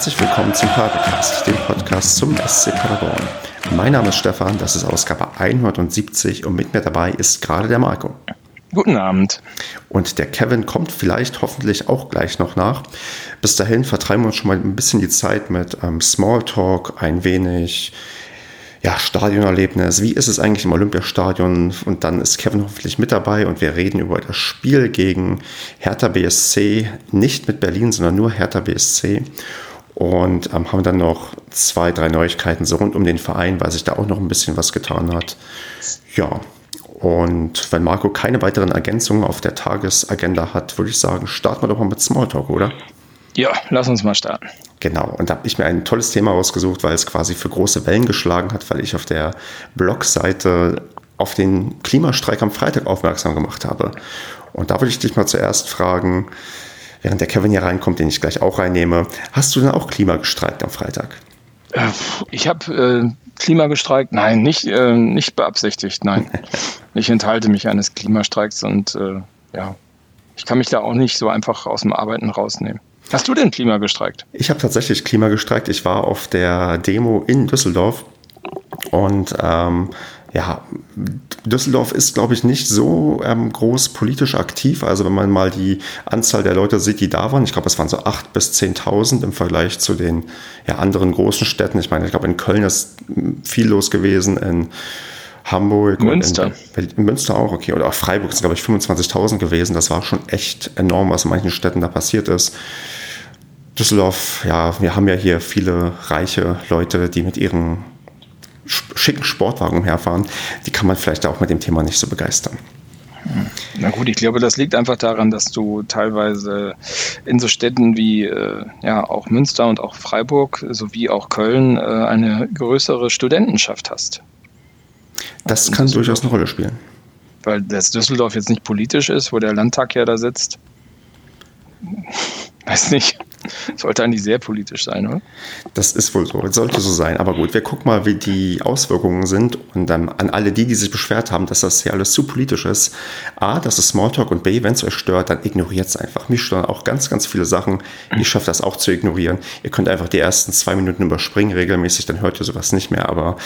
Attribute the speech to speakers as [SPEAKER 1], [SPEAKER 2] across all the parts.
[SPEAKER 1] Herzlich willkommen zum Padercast, dem Podcast zum SC Paderborn. Mein Name ist Stefan, das ist Ausgabe 170 und mit mir dabei ist gerade der Marco.
[SPEAKER 2] Guten Abend.
[SPEAKER 1] Und der Kevin kommt vielleicht hoffentlich auch gleich noch nach. Bis dahin vertreiben wir uns schon mal ein bisschen die Zeit mit ähm, Smalltalk, ein wenig ja, Stadionerlebnis. Wie ist es eigentlich im Olympiastadion? Und dann ist Kevin hoffentlich mit dabei und wir reden über das Spiel gegen Hertha BSC. Nicht mit Berlin, sondern nur Hertha BSC. Und ähm, haben dann noch zwei, drei Neuigkeiten so rund um den Verein, weil sich da auch noch ein bisschen was getan hat. Ja, und wenn Marco keine weiteren Ergänzungen auf der Tagesagenda hat, würde ich sagen, starten wir doch mal mit Smalltalk, oder?
[SPEAKER 2] Ja, lass uns mal starten.
[SPEAKER 1] Genau, und da habe ich mir ein tolles Thema rausgesucht, weil es quasi für große Wellen geschlagen hat, weil ich auf der Blogseite auf den Klimastreik am Freitag aufmerksam gemacht habe. Und da würde ich dich mal zuerst fragen, während der Kevin hier reinkommt, den ich gleich auch reinnehme, hast du denn auch Klima gestreikt am Freitag?
[SPEAKER 2] Äh, ich habe äh, Klima gestreikt? Nein, nicht, äh, nicht beabsichtigt, nein. ich enthalte mich eines Klimastreiks und äh, ja, ich kann mich da auch nicht so einfach aus dem Arbeiten rausnehmen. Hast du denn Klima gestreikt?
[SPEAKER 1] Ich habe tatsächlich Klima gestreikt. Ich war auf der Demo in Düsseldorf und ähm, ja, Düsseldorf ist, glaube ich, nicht so ähm, groß politisch aktiv. Also wenn man mal die Anzahl der Leute sieht, die da waren, ich glaube, es waren so 8.000 bis 10.000 im Vergleich zu den ja, anderen großen Städten. Ich meine, ich glaube, in Köln ist viel los gewesen, in Hamburg.
[SPEAKER 2] Münster.
[SPEAKER 1] In, in, Münster auch, okay. Oder auch Freiburg sind, glaube ich, 25.000 gewesen. Das war schon echt enorm, was in manchen Städten da passiert ist. Düsseldorf, ja, wir haben ja hier viele reiche Leute, die mit ihren schicken Sportwagen umherfahren. Die kann man vielleicht auch mit dem Thema nicht so begeistern.
[SPEAKER 2] Na gut, ich glaube, das liegt einfach daran, dass du teilweise in so Städten wie äh, ja auch Münster und auch Freiburg sowie auch Köln äh, eine größere Studentenschaft hast.
[SPEAKER 1] Das kann durchaus eine Rolle spielen.
[SPEAKER 2] Weil das Düsseldorf jetzt nicht politisch ist, wo der Landtag ja da sitzt. Weiß nicht. Sollte eigentlich sehr politisch sein, oder?
[SPEAKER 1] Das ist wohl so. Sollte so sein. Aber gut, wir gucken mal, wie die Auswirkungen sind. Und dann an alle die, die sich beschwert haben, dass das hier alles zu politisch ist. A, das ist Smalltalk. Und B, wenn es euch stört, dann ignoriert es einfach. Mich stören auch ganz, ganz viele Sachen. Ich schaffe das auch zu ignorieren. Ihr könnt einfach die ersten zwei Minuten überspringen regelmäßig. Dann hört ihr sowas nicht mehr. Aber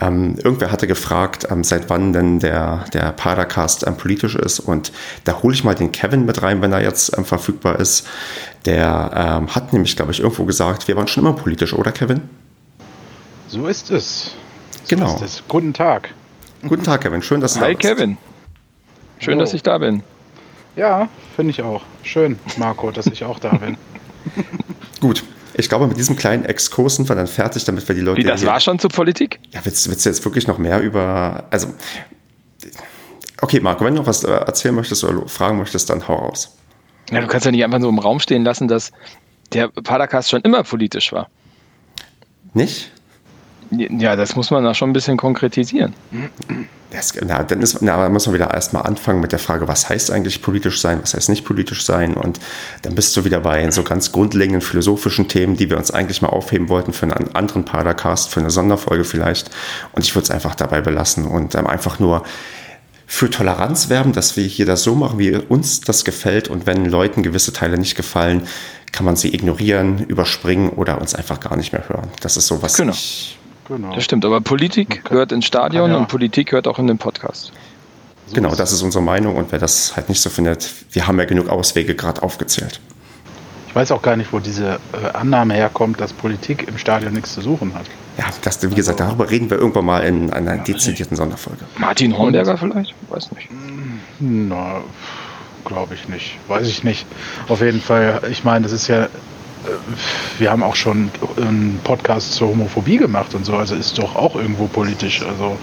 [SPEAKER 1] ähm, irgendwer hatte gefragt, ähm, seit wann denn der, der Padercast ähm, politisch ist. Und da hole ich mal den Kevin mit rein, wenn er jetzt ähm, verfügbar ist. Der ähm, hat nämlich, glaube ich, irgendwo gesagt, wir waren schon immer politisch, oder Kevin?
[SPEAKER 3] So ist es.
[SPEAKER 1] So genau. Ist
[SPEAKER 3] es. Guten Tag.
[SPEAKER 1] Guten Tag, Kevin. Schön, dass du
[SPEAKER 2] Hi, da bist. Hi, Kevin. Schön, Hallo. dass ich da bin.
[SPEAKER 3] Ja, finde ich auch. Schön, Marco, dass ich auch da bin.
[SPEAKER 1] Gut. Ich glaube, mit diesem kleinen Exkurs sind wir dann fertig, damit wir die Leute.
[SPEAKER 2] Wie, das war schon zur Politik?
[SPEAKER 1] Ja, willst, willst du jetzt wirklich noch mehr über. Also. Okay, Marco, wenn du noch was äh, erzählen möchtest oder fragen möchtest, dann hau raus.
[SPEAKER 2] Ja, du kannst ja nicht einfach so im Raum stehen lassen, dass der Padercast schon immer politisch war.
[SPEAKER 1] Nicht?
[SPEAKER 2] Ja, das muss man da schon ein bisschen konkretisieren.
[SPEAKER 1] Das, na, dann ist, na, muss man wieder erstmal anfangen mit der Frage, was heißt eigentlich politisch sein, was heißt nicht politisch sein? Und dann bist du wieder bei so ganz grundlegenden philosophischen Themen, die wir uns eigentlich mal aufheben wollten für einen anderen Padercast, für eine Sonderfolge vielleicht. Und ich würde es einfach dabei belassen und ähm, einfach nur für Toleranz werben, dass wir hier das so machen, wie uns das gefällt. Und wenn Leuten gewisse Teile nicht gefallen, kann man sie ignorieren, überspringen oder uns einfach gar nicht mehr hören. Das ist so, was
[SPEAKER 2] genau.
[SPEAKER 1] ich.
[SPEAKER 2] Genau. Das stimmt, aber Politik gehört ins Stadion ja. und Politik hört auch in den Podcast.
[SPEAKER 1] So genau, das ist unsere Meinung und wer das halt nicht so findet, wir haben ja genug Auswege gerade aufgezählt.
[SPEAKER 3] Ich weiß auch gar nicht, wo diese äh, Annahme herkommt, dass Politik im Stadion nichts zu suchen hat.
[SPEAKER 1] Ja, das, wie gesagt, darüber reden wir irgendwann mal in einer dezidierten Sonderfolge.
[SPEAKER 2] Martin Hornberger vielleicht? Weiß nicht.
[SPEAKER 3] Na, glaube ich nicht. Weiß ich nicht. Auf jeden Fall, ich meine, das ist ja, äh, wir haben auch schon einen Podcast zur Homophobie gemacht und so, also ist doch auch irgendwo politisch. Also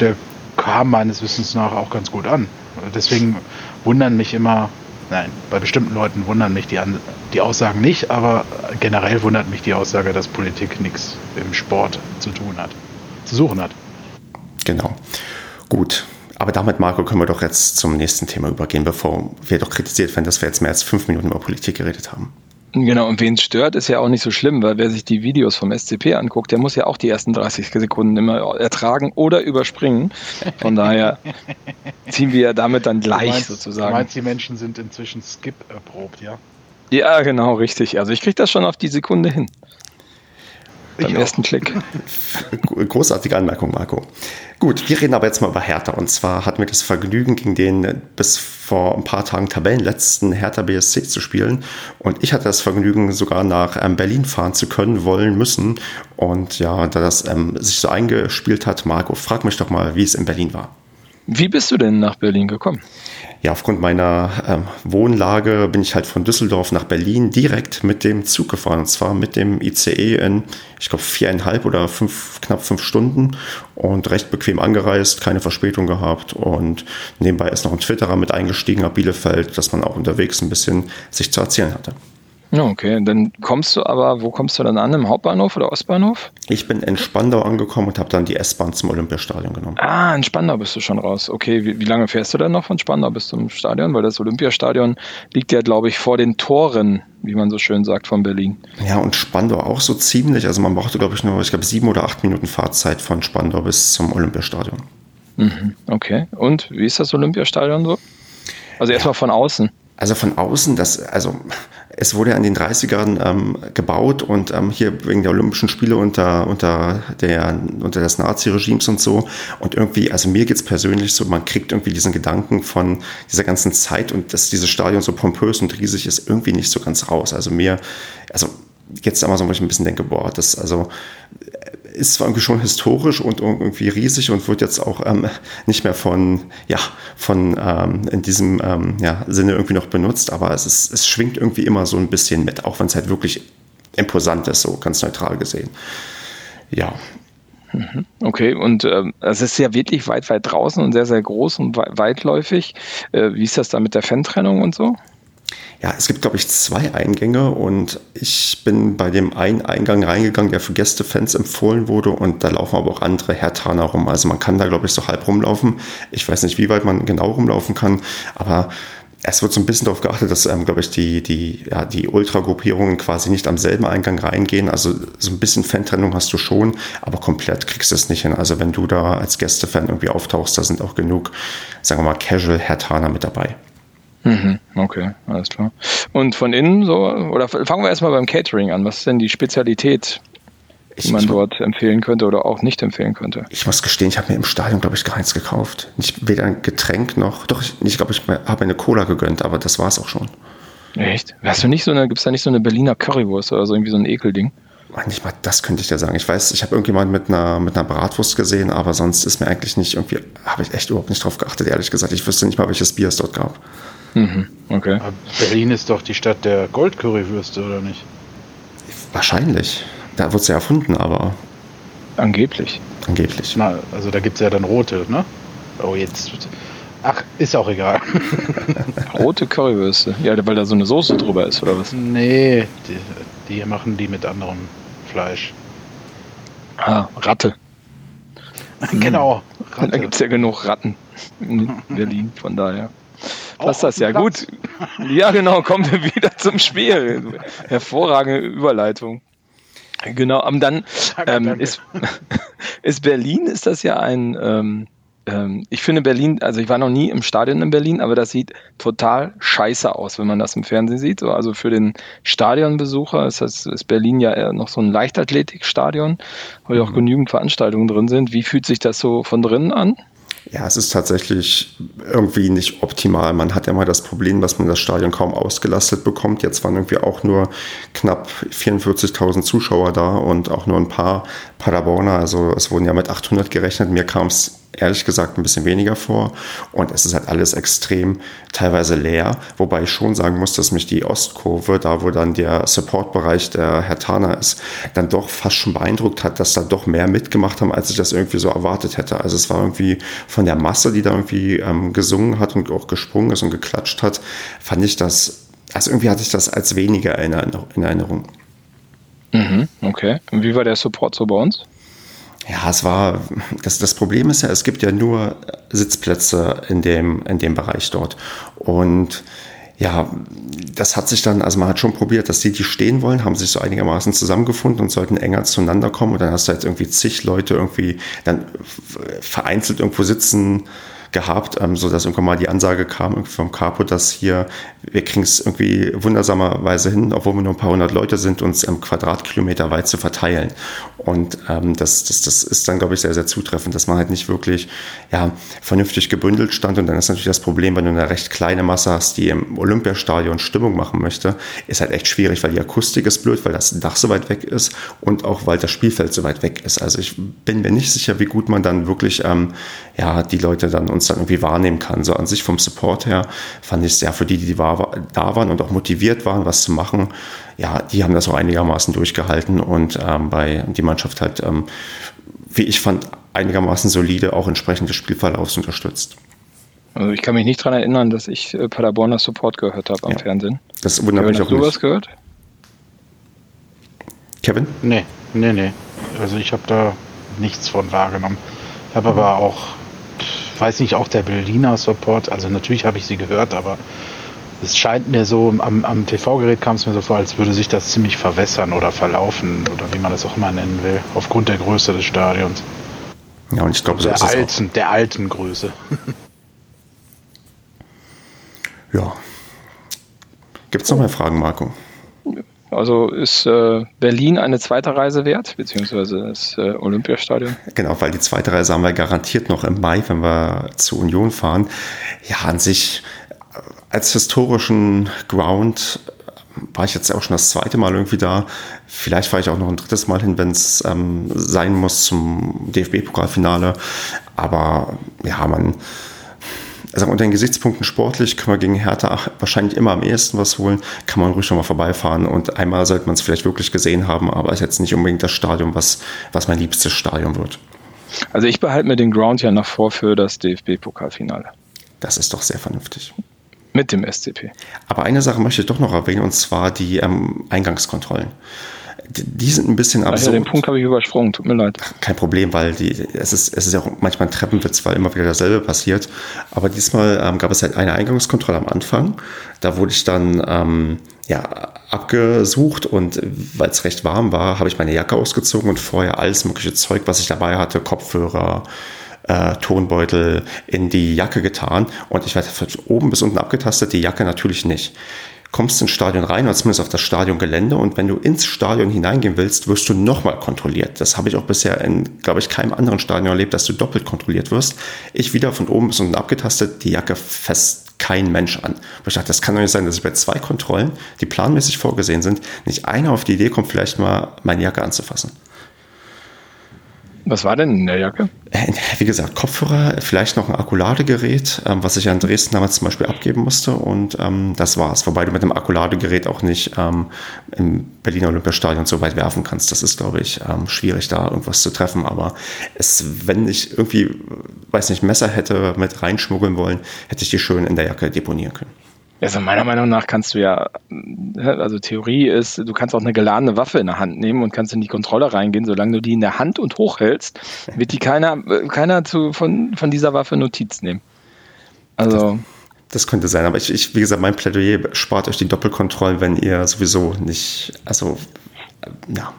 [SPEAKER 3] der kam meines Wissens nach auch ganz gut an. Deswegen wundern mich immer Nein, bei bestimmten Leuten wundern mich die, An die Aussagen nicht, aber generell wundert mich die Aussage, dass Politik nichts im Sport zu tun hat, zu suchen hat.
[SPEAKER 1] Genau. Gut. Aber damit, Marco, können wir doch jetzt zum nächsten Thema übergehen, bevor wir doch kritisiert werden, dass wir jetzt mehr als fünf Minuten über Politik geredet haben.
[SPEAKER 2] Genau, und wen es stört, ist ja auch nicht so schlimm, weil wer sich die Videos vom SCP anguckt, der muss ja auch die ersten 30 Sekunden immer ertragen oder überspringen. Von daher ziehen wir ja damit dann gleich du meinst, sozusagen. Du
[SPEAKER 3] meinst, die Menschen sind inzwischen Skip erprobt, ja?
[SPEAKER 2] Ja, genau, richtig. Also ich kriege das schon auf die Sekunde hin. beim ersten Klick.
[SPEAKER 1] Großartige Anmerkung, Marco. Gut, wir reden aber jetzt mal über Hertha. Und zwar hatten wir das Vergnügen, gegen den bis vor ein paar Tagen Tabellenletzten Hertha BSC zu spielen. Und ich hatte das Vergnügen, sogar nach ähm, Berlin fahren zu können, wollen, müssen. Und ja, da das ähm, sich so eingespielt hat, Marco, frag mich doch mal, wie es in Berlin war.
[SPEAKER 2] Wie bist du denn nach Berlin gekommen?
[SPEAKER 1] Ja, aufgrund meiner ähm, Wohnlage bin ich halt von Düsseldorf nach Berlin direkt mit dem Zug gefahren. Und zwar mit dem ICE in, ich glaube, viereinhalb oder fünf, knapp fünf Stunden und recht bequem angereist, keine Verspätung gehabt. Und nebenbei ist noch ein Twitterer mit eingestiegen ab Bielefeld, dass man auch unterwegs ein bisschen sich zu erzählen hatte.
[SPEAKER 2] Ja, okay. Dann kommst du aber, wo kommst du dann an? Im Hauptbahnhof oder Ostbahnhof?
[SPEAKER 1] Ich bin in Spandau angekommen und habe dann die S-Bahn zum Olympiastadion genommen.
[SPEAKER 2] Ah, in Spandau bist du schon raus. Okay, wie, wie, lange fährst du dann noch von Spandau bis zum Stadion? Weil das Olympiastadion liegt ja, glaube ich, vor den Toren, wie man so schön sagt, von Berlin.
[SPEAKER 1] Ja, und Spandau auch so ziemlich. Also man brauchte, glaube ich, nur, ich glaube, sieben oder acht Minuten Fahrzeit von Spandau bis zum Olympiastadion.
[SPEAKER 2] Mhm, okay. Und wie ist das Olympiastadion so? Also erstmal ja. von außen.
[SPEAKER 1] Also von außen, das, also es wurde ja in den 30ern ähm, gebaut und ähm, hier wegen der Olympischen Spiele unter, unter, der, unter des Nazi-Regimes und so. Und irgendwie, also mir geht's persönlich so, man kriegt irgendwie diesen Gedanken von dieser ganzen Zeit und dass dieses Stadion so pompös und riesig ist, irgendwie nicht so ganz raus. Also mir, also jetzt einmal so, wo ich ein bisschen denke, boah, das, also ist zwar irgendwie schon historisch und irgendwie riesig und wird jetzt auch ähm, nicht mehr von, ja, von ähm, in diesem ähm, ja, Sinne irgendwie noch benutzt, aber es, ist, es schwingt irgendwie immer so ein bisschen mit, auch wenn es halt wirklich imposant ist, so ganz neutral gesehen. Ja.
[SPEAKER 2] Mhm. Okay, und ähm, es ist ja wirklich weit, weit draußen und sehr, sehr groß und weitläufig. Äh, wie ist das da mit der Fan-Trennung und so?
[SPEAKER 1] Ja, es gibt, glaube ich, zwei Eingänge und ich bin bei dem einen Eingang reingegangen, der für Gästefans empfohlen wurde und da laufen aber auch andere Hertaner rum. Also man kann da, glaube ich, so halb rumlaufen. Ich weiß nicht, wie weit man genau rumlaufen kann, aber es wird so ein bisschen darauf geachtet, dass, ähm, glaube ich, die, die, ja, die Ultra-Gruppierungen quasi nicht am selben Eingang reingehen. Also so ein bisschen Fantrennung hast du schon, aber komplett kriegst du es nicht hin. Also wenn du da als Gästefan irgendwie auftauchst, da sind auch genug, sagen wir mal, Casual-Hertaner mit dabei.
[SPEAKER 2] Mhm, okay, alles klar. Und von innen so, oder fangen wir erstmal beim Catering an. Was ist denn die Spezialität, die man dort empfehlen könnte oder auch nicht empfehlen könnte?
[SPEAKER 1] Ich muss gestehen, ich habe mir im Stadion, glaube ich, gar nichts gekauft. Nicht, weder ein Getränk noch, doch, ich, ich glaube, ich habe eine Cola gegönnt, aber das war es auch schon.
[SPEAKER 2] Echt? Hast du nicht so eine, gibt es da nicht so eine Berliner Currywurst oder so irgendwie so ein Ekelding?
[SPEAKER 1] Nicht mal das könnte ich dir sagen. Ich weiß, ich habe irgendjemand mit einer, mit einer Bratwurst gesehen, aber sonst ist mir eigentlich nicht irgendwie, habe ich echt überhaupt nicht drauf geachtet, ehrlich gesagt. Ich wüsste nicht mal, welches Bier es dort gab.
[SPEAKER 3] Mhm, okay. Berlin ist doch die Stadt der Goldcurrywürste, oder nicht?
[SPEAKER 1] Wahrscheinlich. Da wurde sie erfunden, aber.
[SPEAKER 2] Angeblich.
[SPEAKER 1] Angeblich.
[SPEAKER 3] Na, also da gibt es ja dann rote, ne? Oh, jetzt. Ach, ist auch egal.
[SPEAKER 2] rote Currywürste. Ja, weil da so eine Soße drüber ist, oder was?
[SPEAKER 3] Nee, die, die machen die mit anderem Fleisch.
[SPEAKER 2] Ah, Ratte.
[SPEAKER 3] Genau.
[SPEAKER 2] Ratte. Da gibt es ja genug Ratten in Berlin, von daher. Passt das ja gut. Ja, genau, kommen wir wieder zum Spiel. Hervorragende Überleitung. Genau, aber dann ähm, ist, ist Berlin, ist das ja ein, ähm, ähm, ich finde Berlin, also ich war noch nie im Stadion in Berlin, aber das sieht total scheiße aus, wenn man das im Fernsehen sieht. Also für den Stadionbesucher ist, das, ist Berlin ja eher noch so ein Leichtathletikstadion, wo ja auch mhm. genügend Veranstaltungen drin sind. Wie fühlt sich das so von drinnen an?
[SPEAKER 1] Ja, es ist tatsächlich irgendwie nicht optimal. Man hat ja immer das Problem, dass man das Stadion kaum ausgelastet bekommt. Jetzt waren irgendwie auch nur knapp 44.000 Zuschauer da und auch nur ein paar Paderborner. Also es wurden ja mit 800 gerechnet. Mir kam es ehrlich gesagt ein bisschen weniger vor. Und es ist halt alles extrem teilweise leer. Wobei ich schon sagen muss, dass mich die Ostkurve, da wo dann der Supportbereich der Herr Hertaner ist, dann doch fast schon beeindruckt hat, dass da doch mehr mitgemacht haben, als ich das irgendwie so erwartet hätte. Also es war irgendwie von der Masse, die da irgendwie ähm, gesungen hat und auch gesprungen ist und geklatscht hat, fand ich das, also irgendwie hatte ich das als weniger in Erinnerung.
[SPEAKER 2] Mhm, okay. Und wie war der Support so bei uns?
[SPEAKER 1] Ja, es war, das, das Problem ist ja, es gibt ja nur Sitzplätze in dem, in dem Bereich dort. Und ja, das hat sich dann, also man hat schon probiert, dass die, die stehen wollen, haben sich so einigermaßen zusammengefunden und sollten enger zueinander kommen. Und dann hast du jetzt irgendwie zig Leute irgendwie dann vereinzelt irgendwo sitzen gehabt, ähm, so dass irgendwann mal die Ansage kam vom Capo, dass hier, wir kriegen es irgendwie wundersamerweise hin, obwohl wir nur ein paar hundert Leute sind, uns ähm, Quadratkilometer weit zu verteilen. Und ähm, das, das, das ist dann, glaube ich, sehr, sehr zutreffend, dass man halt nicht wirklich ja, vernünftig gebündelt stand. Und dann ist natürlich das Problem, wenn du eine recht kleine Masse hast, die im Olympiastadion Stimmung machen möchte, ist halt echt schwierig, weil die Akustik ist blöd, weil das Dach so weit weg ist und auch weil das Spielfeld so weit weg ist. Also ich bin mir nicht sicher, wie gut man dann wirklich ähm, ja, die Leute dann uns dann irgendwie wahrnehmen kann. So an sich vom Support her fand ich es ja für die, die da waren und auch motiviert waren, was zu machen, ja, die haben das auch einigermaßen durchgehalten und ähm, bei die Mannschaft halt, ähm, wie ich fand, einigermaßen solide auch entsprechend des Spielverlaufs unterstützt.
[SPEAKER 2] Also ich kann mich nicht daran erinnern, dass ich äh, Paderborner Support gehört habe am ja. Fernsehen.
[SPEAKER 1] Das wundert mich auch
[SPEAKER 2] nicht. Hast du was gehört?
[SPEAKER 1] Kevin?
[SPEAKER 3] Nee, nee, nee. Also ich habe da nichts von wahrgenommen. Ich habe aber auch, weiß nicht, auch der Berliner Support, also natürlich habe ich sie gehört, aber es scheint mir so, am, am TV-Gerät kam es mir so vor, als würde sich das ziemlich verwässern oder verlaufen oder wie man das auch immer nennen will, aufgrund der Größe des Stadions.
[SPEAKER 1] Ja, und ich glaube,
[SPEAKER 3] so der, alten, der alten Größe.
[SPEAKER 1] ja. Gibt es noch mehr Fragen, Marco?
[SPEAKER 2] Also ist äh, Berlin eine zweite Reise wert, beziehungsweise das äh, Olympiastadion?
[SPEAKER 1] Genau, weil die zweite Reise haben wir garantiert noch im Mai, wenn wir zur Union fahren. Ja, an sich als historischen Ground äh, war ich jetzt auch schon das zweite Mal irgendwie da. Vielleicht fahre ich auch noch ein drittes Mal hin, wenn es ähm, sein muss zum DFB-Pokalfinale. Aber ja, man also unter den Gesichtspunkten sportlich können wir gegen Hertha wahrscheinlich immer am ehesten was holen, kann man ruhig schon mal vorbeifahren und einmal sollte man es vielleicht wirklich gesehen haben, aber ist jetzt nicht unbedingt das Stadion, was, was mein liebstes Stadion wird.
[SPEAKER 2] Also ich behalte mir den Ground ja noch vor für das DFB-Pokalfinale.
[SPEAKER 1] Das ist doch sehr vernünftig.
[SPEAKER 2] Mit dem SCP.
[SPEAKER 1] Aber eine Sache möchte ich doch noch erwähnen, und zwar die ähm, Eingangskontrollen die sind ein bisschen absurd.
[SPEAKER 2] Also den Punkt habe ich übersprungen, tut mir leid.
[SPEAKER 1] Kein Problem, weil die, es, ist, es ist ja auch manchmal ein Treppenwitz, weil immer wieder dasselbe passiert. Aber diesmal ähm, gab es halt eine Eingangskontrolle am Anfang. Da wurde ich dann ähm, ja, abgesucht und weil es recht warm war, habe ich meine Jacke ausgezogen und vorher alles mögliche Zeug, was ich dabei hatte, Kopfhörer, äh, Tonbeutel in die Jacke getan und ich werde von oben bis unten abgetastet, die Jacke natürlich nicht kommst ins Stadion rein oder zumindest auf das Stadiongelände und wenn du ins Stadion hineingehen willst, wirst du nochmal kontrolliert. Das habe ich auch bisher in, glaube ich, keinem anderen Stadion erlebt, dass du doppelt kontrolliert wirst. Ich wieder von oben bis unten abgetastet, die Jacke fest kein Mensch an. ich dachte, das kann doch nicht sein, dass ich bei zwei Kontrollen, die planmäßig vorgesehen sind, nicht einer auf die Idee kommt, vielleicht mal meine Jacke anzufassen.
[SPEAKER 2] Was war denn in der Jacke?
[SPEAKER 1] Äh, wie gesagt, Kopfhörer, vielleicht noch ein Akkuladegerät, ähm, was ich an Dresden damals zum Beispiel abgeben musste. Und ähm, das war's. Wobei du mit dem Akkuladegerät auch nicht ähm, im Berliner Olympiastadion so weit werfen kannst. Das ist, glaube ich, ähm, schwierig, da irgendwas zu treffen. Aber es, wenn ich irgendwie, weiß nicht, Messer hätte mit reinschmuggeln wollen, hätte ich die schön in der Jacke deponieren können.
[SPEAKER 2] Also meiner Meinung nach kannst du ja, also Theorie ist, du kannst auch eine geladene Waffe in der Hand nehmen und kannst in die Kontrolle reingehen. Solange du die in der Hand und hochhältst, wird die keiner, keiner zu, von, von dieser Waffe Notiz nehmen. Also.
[SPEAKER 1] Das, das könnte sein, aber ich, ich, wie gesagt, mein Plädoyer spart euch die Doppelkontrollen, wenn ihr sowieso nicht, also, ja.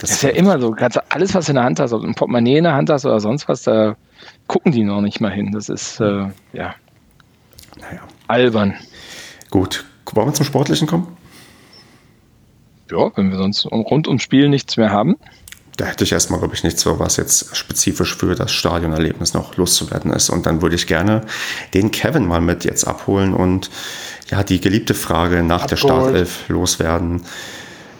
[SPEAKER 2] Das, das ist ja immer so. Kannst du alles, was du in der Hand hast, ob du ein Portemonnaie in der Hand hast oder sonst was, da gucken die noch nicht mal hin. Das ist, äh, ja. Naja. Albern.
[SPEAKER 1] Gut, wollen wir zum Sportlichen kommen?
[SPEAKER 2] Ja, wenn wir sonst rund ums Spiel nichts mehr haben.
[SPEAKER 1] Da hätte ich erstmal, glaube ich, nichts, was jetzt spezifisch für das Stadionerlebnis noch loszuwerden ist. Und dann würde ich gerne den Kevin mal mit jetzt abholen und ja, die geliebte Frage nach Abgeholt. der Startelf loswerden.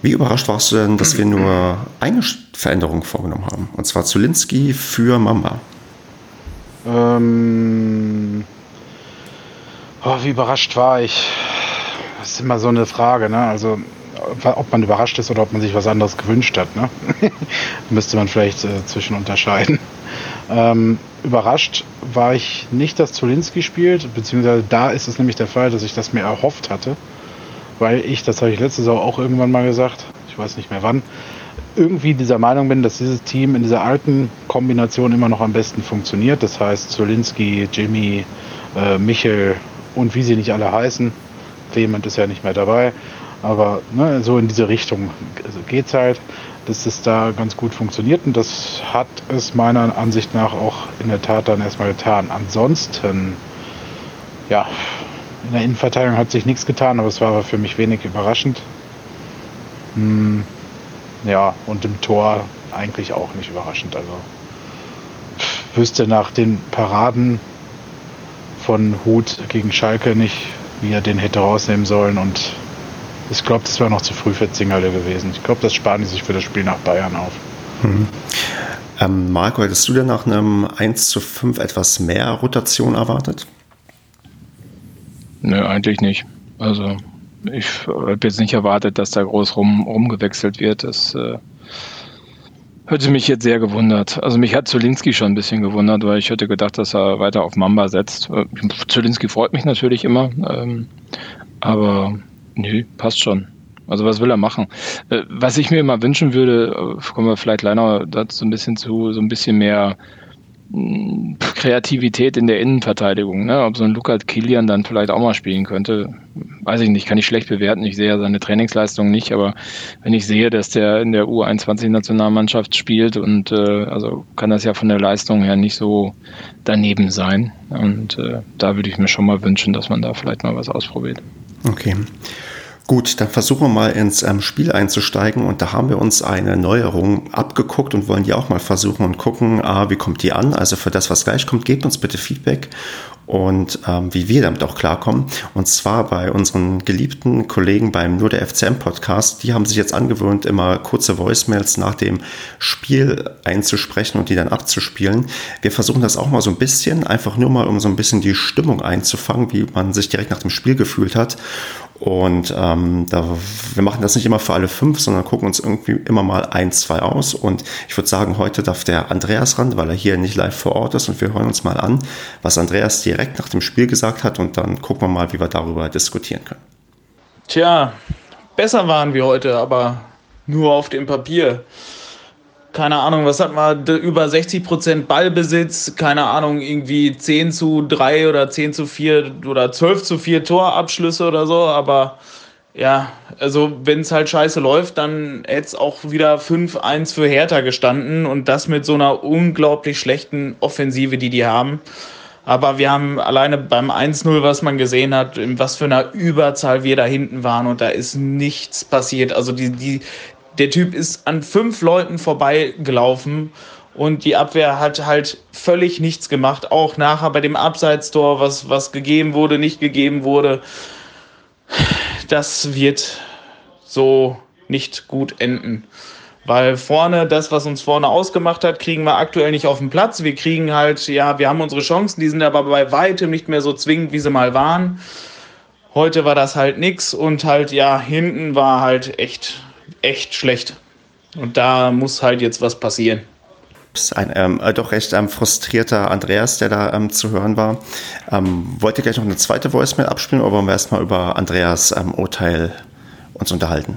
[SPEAKER 1] Wie überrascht warst du denn, dass wir nur eine Veränderung vorgenommen haben? Und zwar Zulinski für Mamba.
[SPEAKER 3] Ähm, Oh, wie überrascht war ich? Das ist immer so eine Frage, ne? Also, ob man überrascht ist oder ob man sich was anderes gewünscht hat, ne? Müsste man vielleicht äh, zwischen unterscheiden. Ähm, überrascht war ich nicht, dass Zolinski spielt, beziehungsweise da ist es nämlich der Fall, dass ich das mir erhofft hatte, weil ich, das habe ich letzte Saison auch irgendwann mal gesagt, ich weiß nicht mehr wann, irgendwie dieser Meinung bin, dass dieses Team in dieser alten Kombination immer noch am besten funktioniert. Das heißt, Zolinski, Jimmy, äh, Michel und wie sie nicht alle heißen. Clement ist ja nicht mehr dabei. Aber ne, so in diese Richtung also geht es halt, dass es da ganz gut funktioniert und das hat es meiner Ansicht nach auch in der Tat dann erstmal getan. Ansonsten, ja, in der Innenverteidigung hat sich nichts getan, aber es war für mich wenig überraschend. Hm, ja, und im Tor eigentlich auch nicht überraschend. Also wüsste nach den Paraden von Hut gegen Schalke nicht, wie er den hätte rausnehmen sollen. Und ich glaube, das war noch zu früh für Zingerle gewesen. Ich glaube, das sparen die sich für das Spiel nach Bayern auf.
[SPEAKER 1] Mhm. Ähm, Marco, hättest du denn nach einem 1 zu 5 etwas mehr Rotation erwartet?
[SPEAKER 2] Nö, eigentlich nicht. Also ich habe jetzt nicht erwartet, dass da groß rum, rumgewechselt wird. Das äh, hätte mich jetzt sehr gewundert. Also mich hat Zulinski schon ein bisschen gewundert, weil ich hätte gedacht, dass er weiter auf Mamba setzt. Äh, Zulinski freut mich natürlich immer, ähm, aber nö, passt schon. Also was will er machen? Äh, was ich mir immer wünschen würde, äh, kommen wir vielleicht leider dazu ein bisschen zu, so ein bisschen mehr Kreativität in der Innenverteidigung. Ne? Ob so ein Luca Kilian dann vielleicht auch mal spielen könnte, weiß ich nicht, kann ich schlecht bewerten. Ich sehe ja seine Trainingsleistung nicht, aber wenn ich sehe, dass der in der U21-Nationalmannschaft spielt und äh, also kann das ja von der Leistung her nicht so daneben sein. Und äh, da würde ich mir schon mal wünschen, dass man da vielleicht mal was ausprobiert.
[SPEAKER 1] Okay. Gut, dann versuchen wir mal ins ähm, Spiel einzusteigen und da haben wir uns eine Neuerung abgeguckt und wollen die auch mal versuchen und gucken, ah, wie kommt die an. Also für das, was gleich kommt, gebt uns bitte Feedback und ähm, wie wir damit auch klarkommen. Und zwar bei unseren geliebten Kollegen beim Nur der FCM Podcast. Die haben sich jetzt angewöhnt, immer kurze Voicemails nach dem Spiel einzusprechen und die dann abzuspielen. Wir versuchen das auch mal so ein bisschen, einfach nur mal, um so ein bisschen die Stimmung einzufangen, wie man sich direkt nach dem Spiel gefühlt hat. Und ähm, da, wir machen das nicht immer für alle fünf, sondern gucken uns irgendwie immer mal ein, zwei aus. Und ich würde sagen, heute darf der Andreas ran, weil er hier nicht live vor Ort ist. Und wir hören uns mal an, was Andreas direkt nach dem Spiel gesagt hat. Und dann gucken wir mal, wie wir darüber diskutieren können.
[SPEAKER 4] Tja, besser waren wir heute, aber nur auf dem Papier keine Ahnung, was hat man, über 60 Prozent Ballbesitz, keine Ahnung, irgendwie 10 zu 3 oder 10 zu 4 oder 12 zu 4 Torabschlüsse oder so, aber ja, also wenn es halt scheiße läuft, dann hätte es auch wieder 5-1 für Hertha gestanden und das mit so einer unglaublich schlechten Offensive, die die haben. Aber wir haben alleine beim 1-0, was man gesehen hat, in was für einer Überzahl wir da hinten waren und da ist nichts passiert. Also die, die, der Typ ist an fünf Leuten vorbeigelaufen und die Abwehr hat halt völlig nichts gemacht. Auch nachher bei dem Abseitstor, was, was gegeben wurde, nicht gegeben wurde. Das wird so nicht gut enden. Weil vorne, das, was uns vorne ausgemacht hat, kriegen wir aktuell nicht auf den Platz. Wir kriegen halt, ja, wir haben unsere Chancen, die sind aber bei weitem nicht mehr so zwingend, wie sie mal waren. Heute war das halt nix und halt, ja, hinten war halt echt echt schlecht. Und da muss halt jetzt was passieren.
[SPEAKER 1] Ein ähm, äh, doch recht ähm, frustrierter Andreas, der da ähm, zu hören war. Ähm, wollt ihr gleich noch eine zweite Voicemail abspielen oder wollen wir erstmal über Andreas ähm, Urteil uns unterhalten?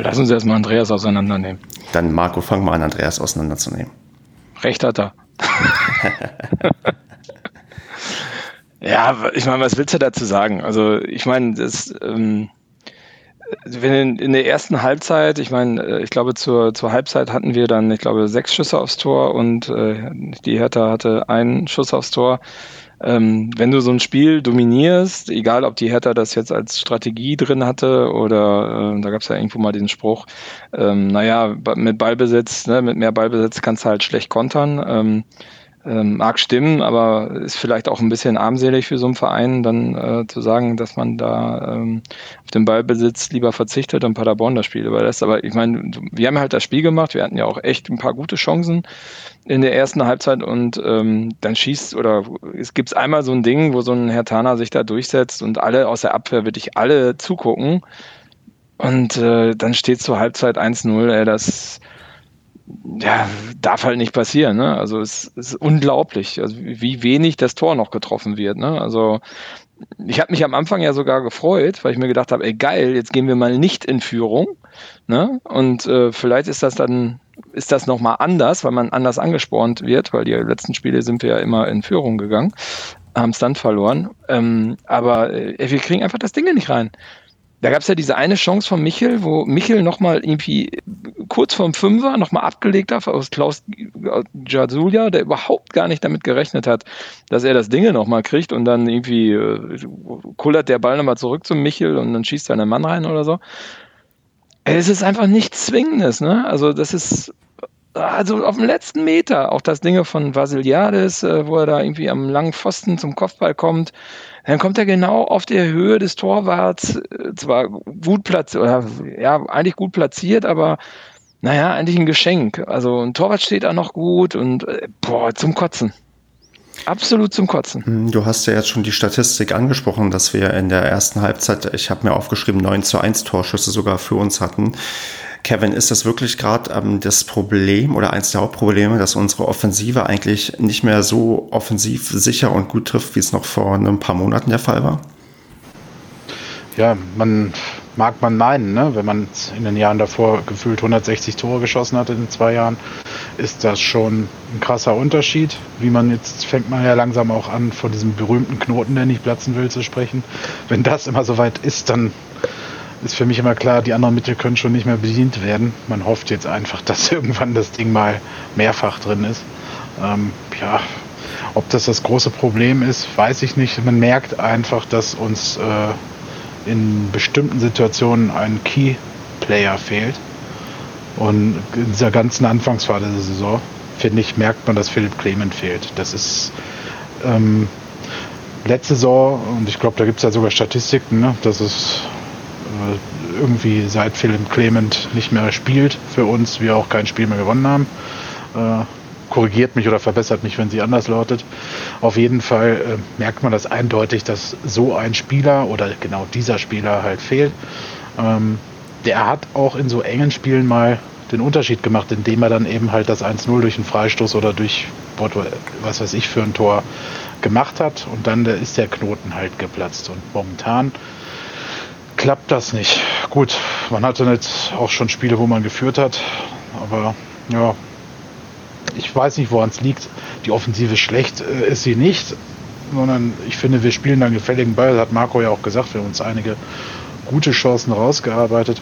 [SPEAKER 2] Lass uns erstmal Andreas auseinandernehmen.
[SPEAKER 1] Dann Marco, fang mal an, Andreas auseinanderzunehmen.
[SPEAKER 2] Recht hat er. ja, ich meine, was willst du dazu sagen? Also, ich meine, das. Ähm, wenn in der ersten Halbzeit, ich meine, äh, ich glaube zur, zur Halbzeit hatten wir dann, ich glaube, sechs Schüsse aufs Tor und äh, die Hertha hatte einen Schuss aufs Tor. Ähm, wenn du so ein Spiel dominierst, egal ob die Hertha das jetzt als Strategie drin hatte oder äh, da gab es ja irgendwo mal diesen Spruch, ähm, naja, mit Ballbesitz, ne, mit mehr Ballbesitz kannst du halt schlecht kontern. Ähm, ähm, mag stimmen, aber ist vielleicht auch ein bisschen armselig für so einen Verein, dann äh, zu sagen, dass man da ähm, auf den Ballbesitz lieber verzichtet und Paderborn das Spiel überlässt. Aber ich meine, wir haben halt das Spiel gemacht, wir hatten ja auch echt ein paar gute Chancen in der ersten Halbzeit und ähm, dann schießt oder es gibt einmal so ein Ding, wo so ein Herr Tana sich da durchsetzt und alle aus der Abwehr wirklich alle zugucken und äh, dann steht zur Halbzeit 1-0, ey, das ja, darf halt nicht passieren. Ne? Also es, ist unglaublich, also wie wenig das Tor noch getroffen wird. Ne? Also ich habe mich am Anfang ja sogar gefreut, weil ich mir gedacht habe, ey geil, jetzt gehen wir mal nicht in Führung. Ne? Und äh, vielleicht ist das dann, ist das nochmal anders, weil man anders angespornt wird, weil die letzten Spiele sind wir ja immer in Führung gegangen, haben es dann verloren. Ähm, aber äh, wir kriegen einfach das Ding nicht rein Da gab es ja diese eine Chance von Michel, wo Michel nochmal irgendwie kurz vorm Fünfer nochmal abgelegt hat aus Klaus Jasulia, der überhaupt gar nicht damit gerechnet hat, dass er das Ding nochmal kriegt und dann irgendwie äh, kullert der Ball nochmal zurück zum Michel und dann schießt er einen Mann rein oder so. Es ist einfach nichts Zwingendes, ne? Also das ist also auf dem letzten Meter, auch das Ding von Vasiliades, äh, wo er da irgendwie am langen Pfosten zum Kopfball kommt, dann kommt er genau auf der Höhe des Torwarts, äh, zwar gut platziert, ja, eigentlich gut platziert, aber naja, eigentlich ein Geschenk. Also ein Torwart steht da noch gut und äh, boah, zum Kotzen. Absolut zum Kotzen.
[SPEAKER 1] Hm, du hast ja jetzt schon die Statistik angesprochen, dass wir in der ersten Halbzeit, ich habe mir aufgeschrieben, 9 zu 1 Torschüsse sogar für uns hatten. Kevin, ist das wirklich gerade ähm, das Problem oder eins der Hauptprobleme, dass unsere Offensive eigentlich nicht mehr so offensiv sicher und gut trifft, wie es noch vor ein paar Monaten der Fall war?
[SPEAKER 3] Ja, man mag man meinen, ne? wenn man in den Jahren davor gefühlt 160 Tore geschossen hat in zwei Jahren, ist das schon ein krasser Unterschied. Wie man jetzt fängt man ja langsam auch an, von diesem berühmten Knoten, der nicht platzen will, zu sprechen. Wenn das immer so weit ist, dann ist für mich immer klar, die anderen Mittel können schon nicht mehr bedient werden. Man hofft jetzt einfach, dass irgendwann das Ding mal mehrfach drin ist. Ähm, ja, ob das das große Problem ist, weiß ich nicht. Man merkt einfach, dass uns äh, in bestimmten Situationen ein Key-Player fehlt. Und in dieser ganzen Anfangsphase der Saison, finde ich, merkt man, dass Philipp Clement fehlt. Das ist ähm, letzte Saison, und ich glaube, da gibt es ja sogar Statistiken, ne, dass es irgendwie seit Philipp Clement nicht mehr spielt für uns, wir auch kein Spiel mehr gewonnen haben. Äh, korrigiert mich oder verbessert mich, wenn sie anders lautet. Auf jeden Fall äh, merkt man das eindeutig, dass so ein Spieler oder genau dieser Spieler halt fehlt. Ähm, der hat auch in so engen Spielen mal den Unterschied gemacht, indem er dann eben halt das 1-0 durch einen Freistoß oder durch was weiß ich für ein Tor gemacht hat und dann ist der Knoten halt geplatzt. Und momentan klappt das nicht. Gut, man hatte jetzt auch schon Spiele, wo man geführt hat, aber ja, ich weiß nicht, woran es liegt. Die Offensive schlecht äh, ist sie nicht, sondern ich finde, wir spielen dann gefälligen Ball. Hat Marco ja auch gesagt, wir haben uns einige gute Chancen rausgearbeitet.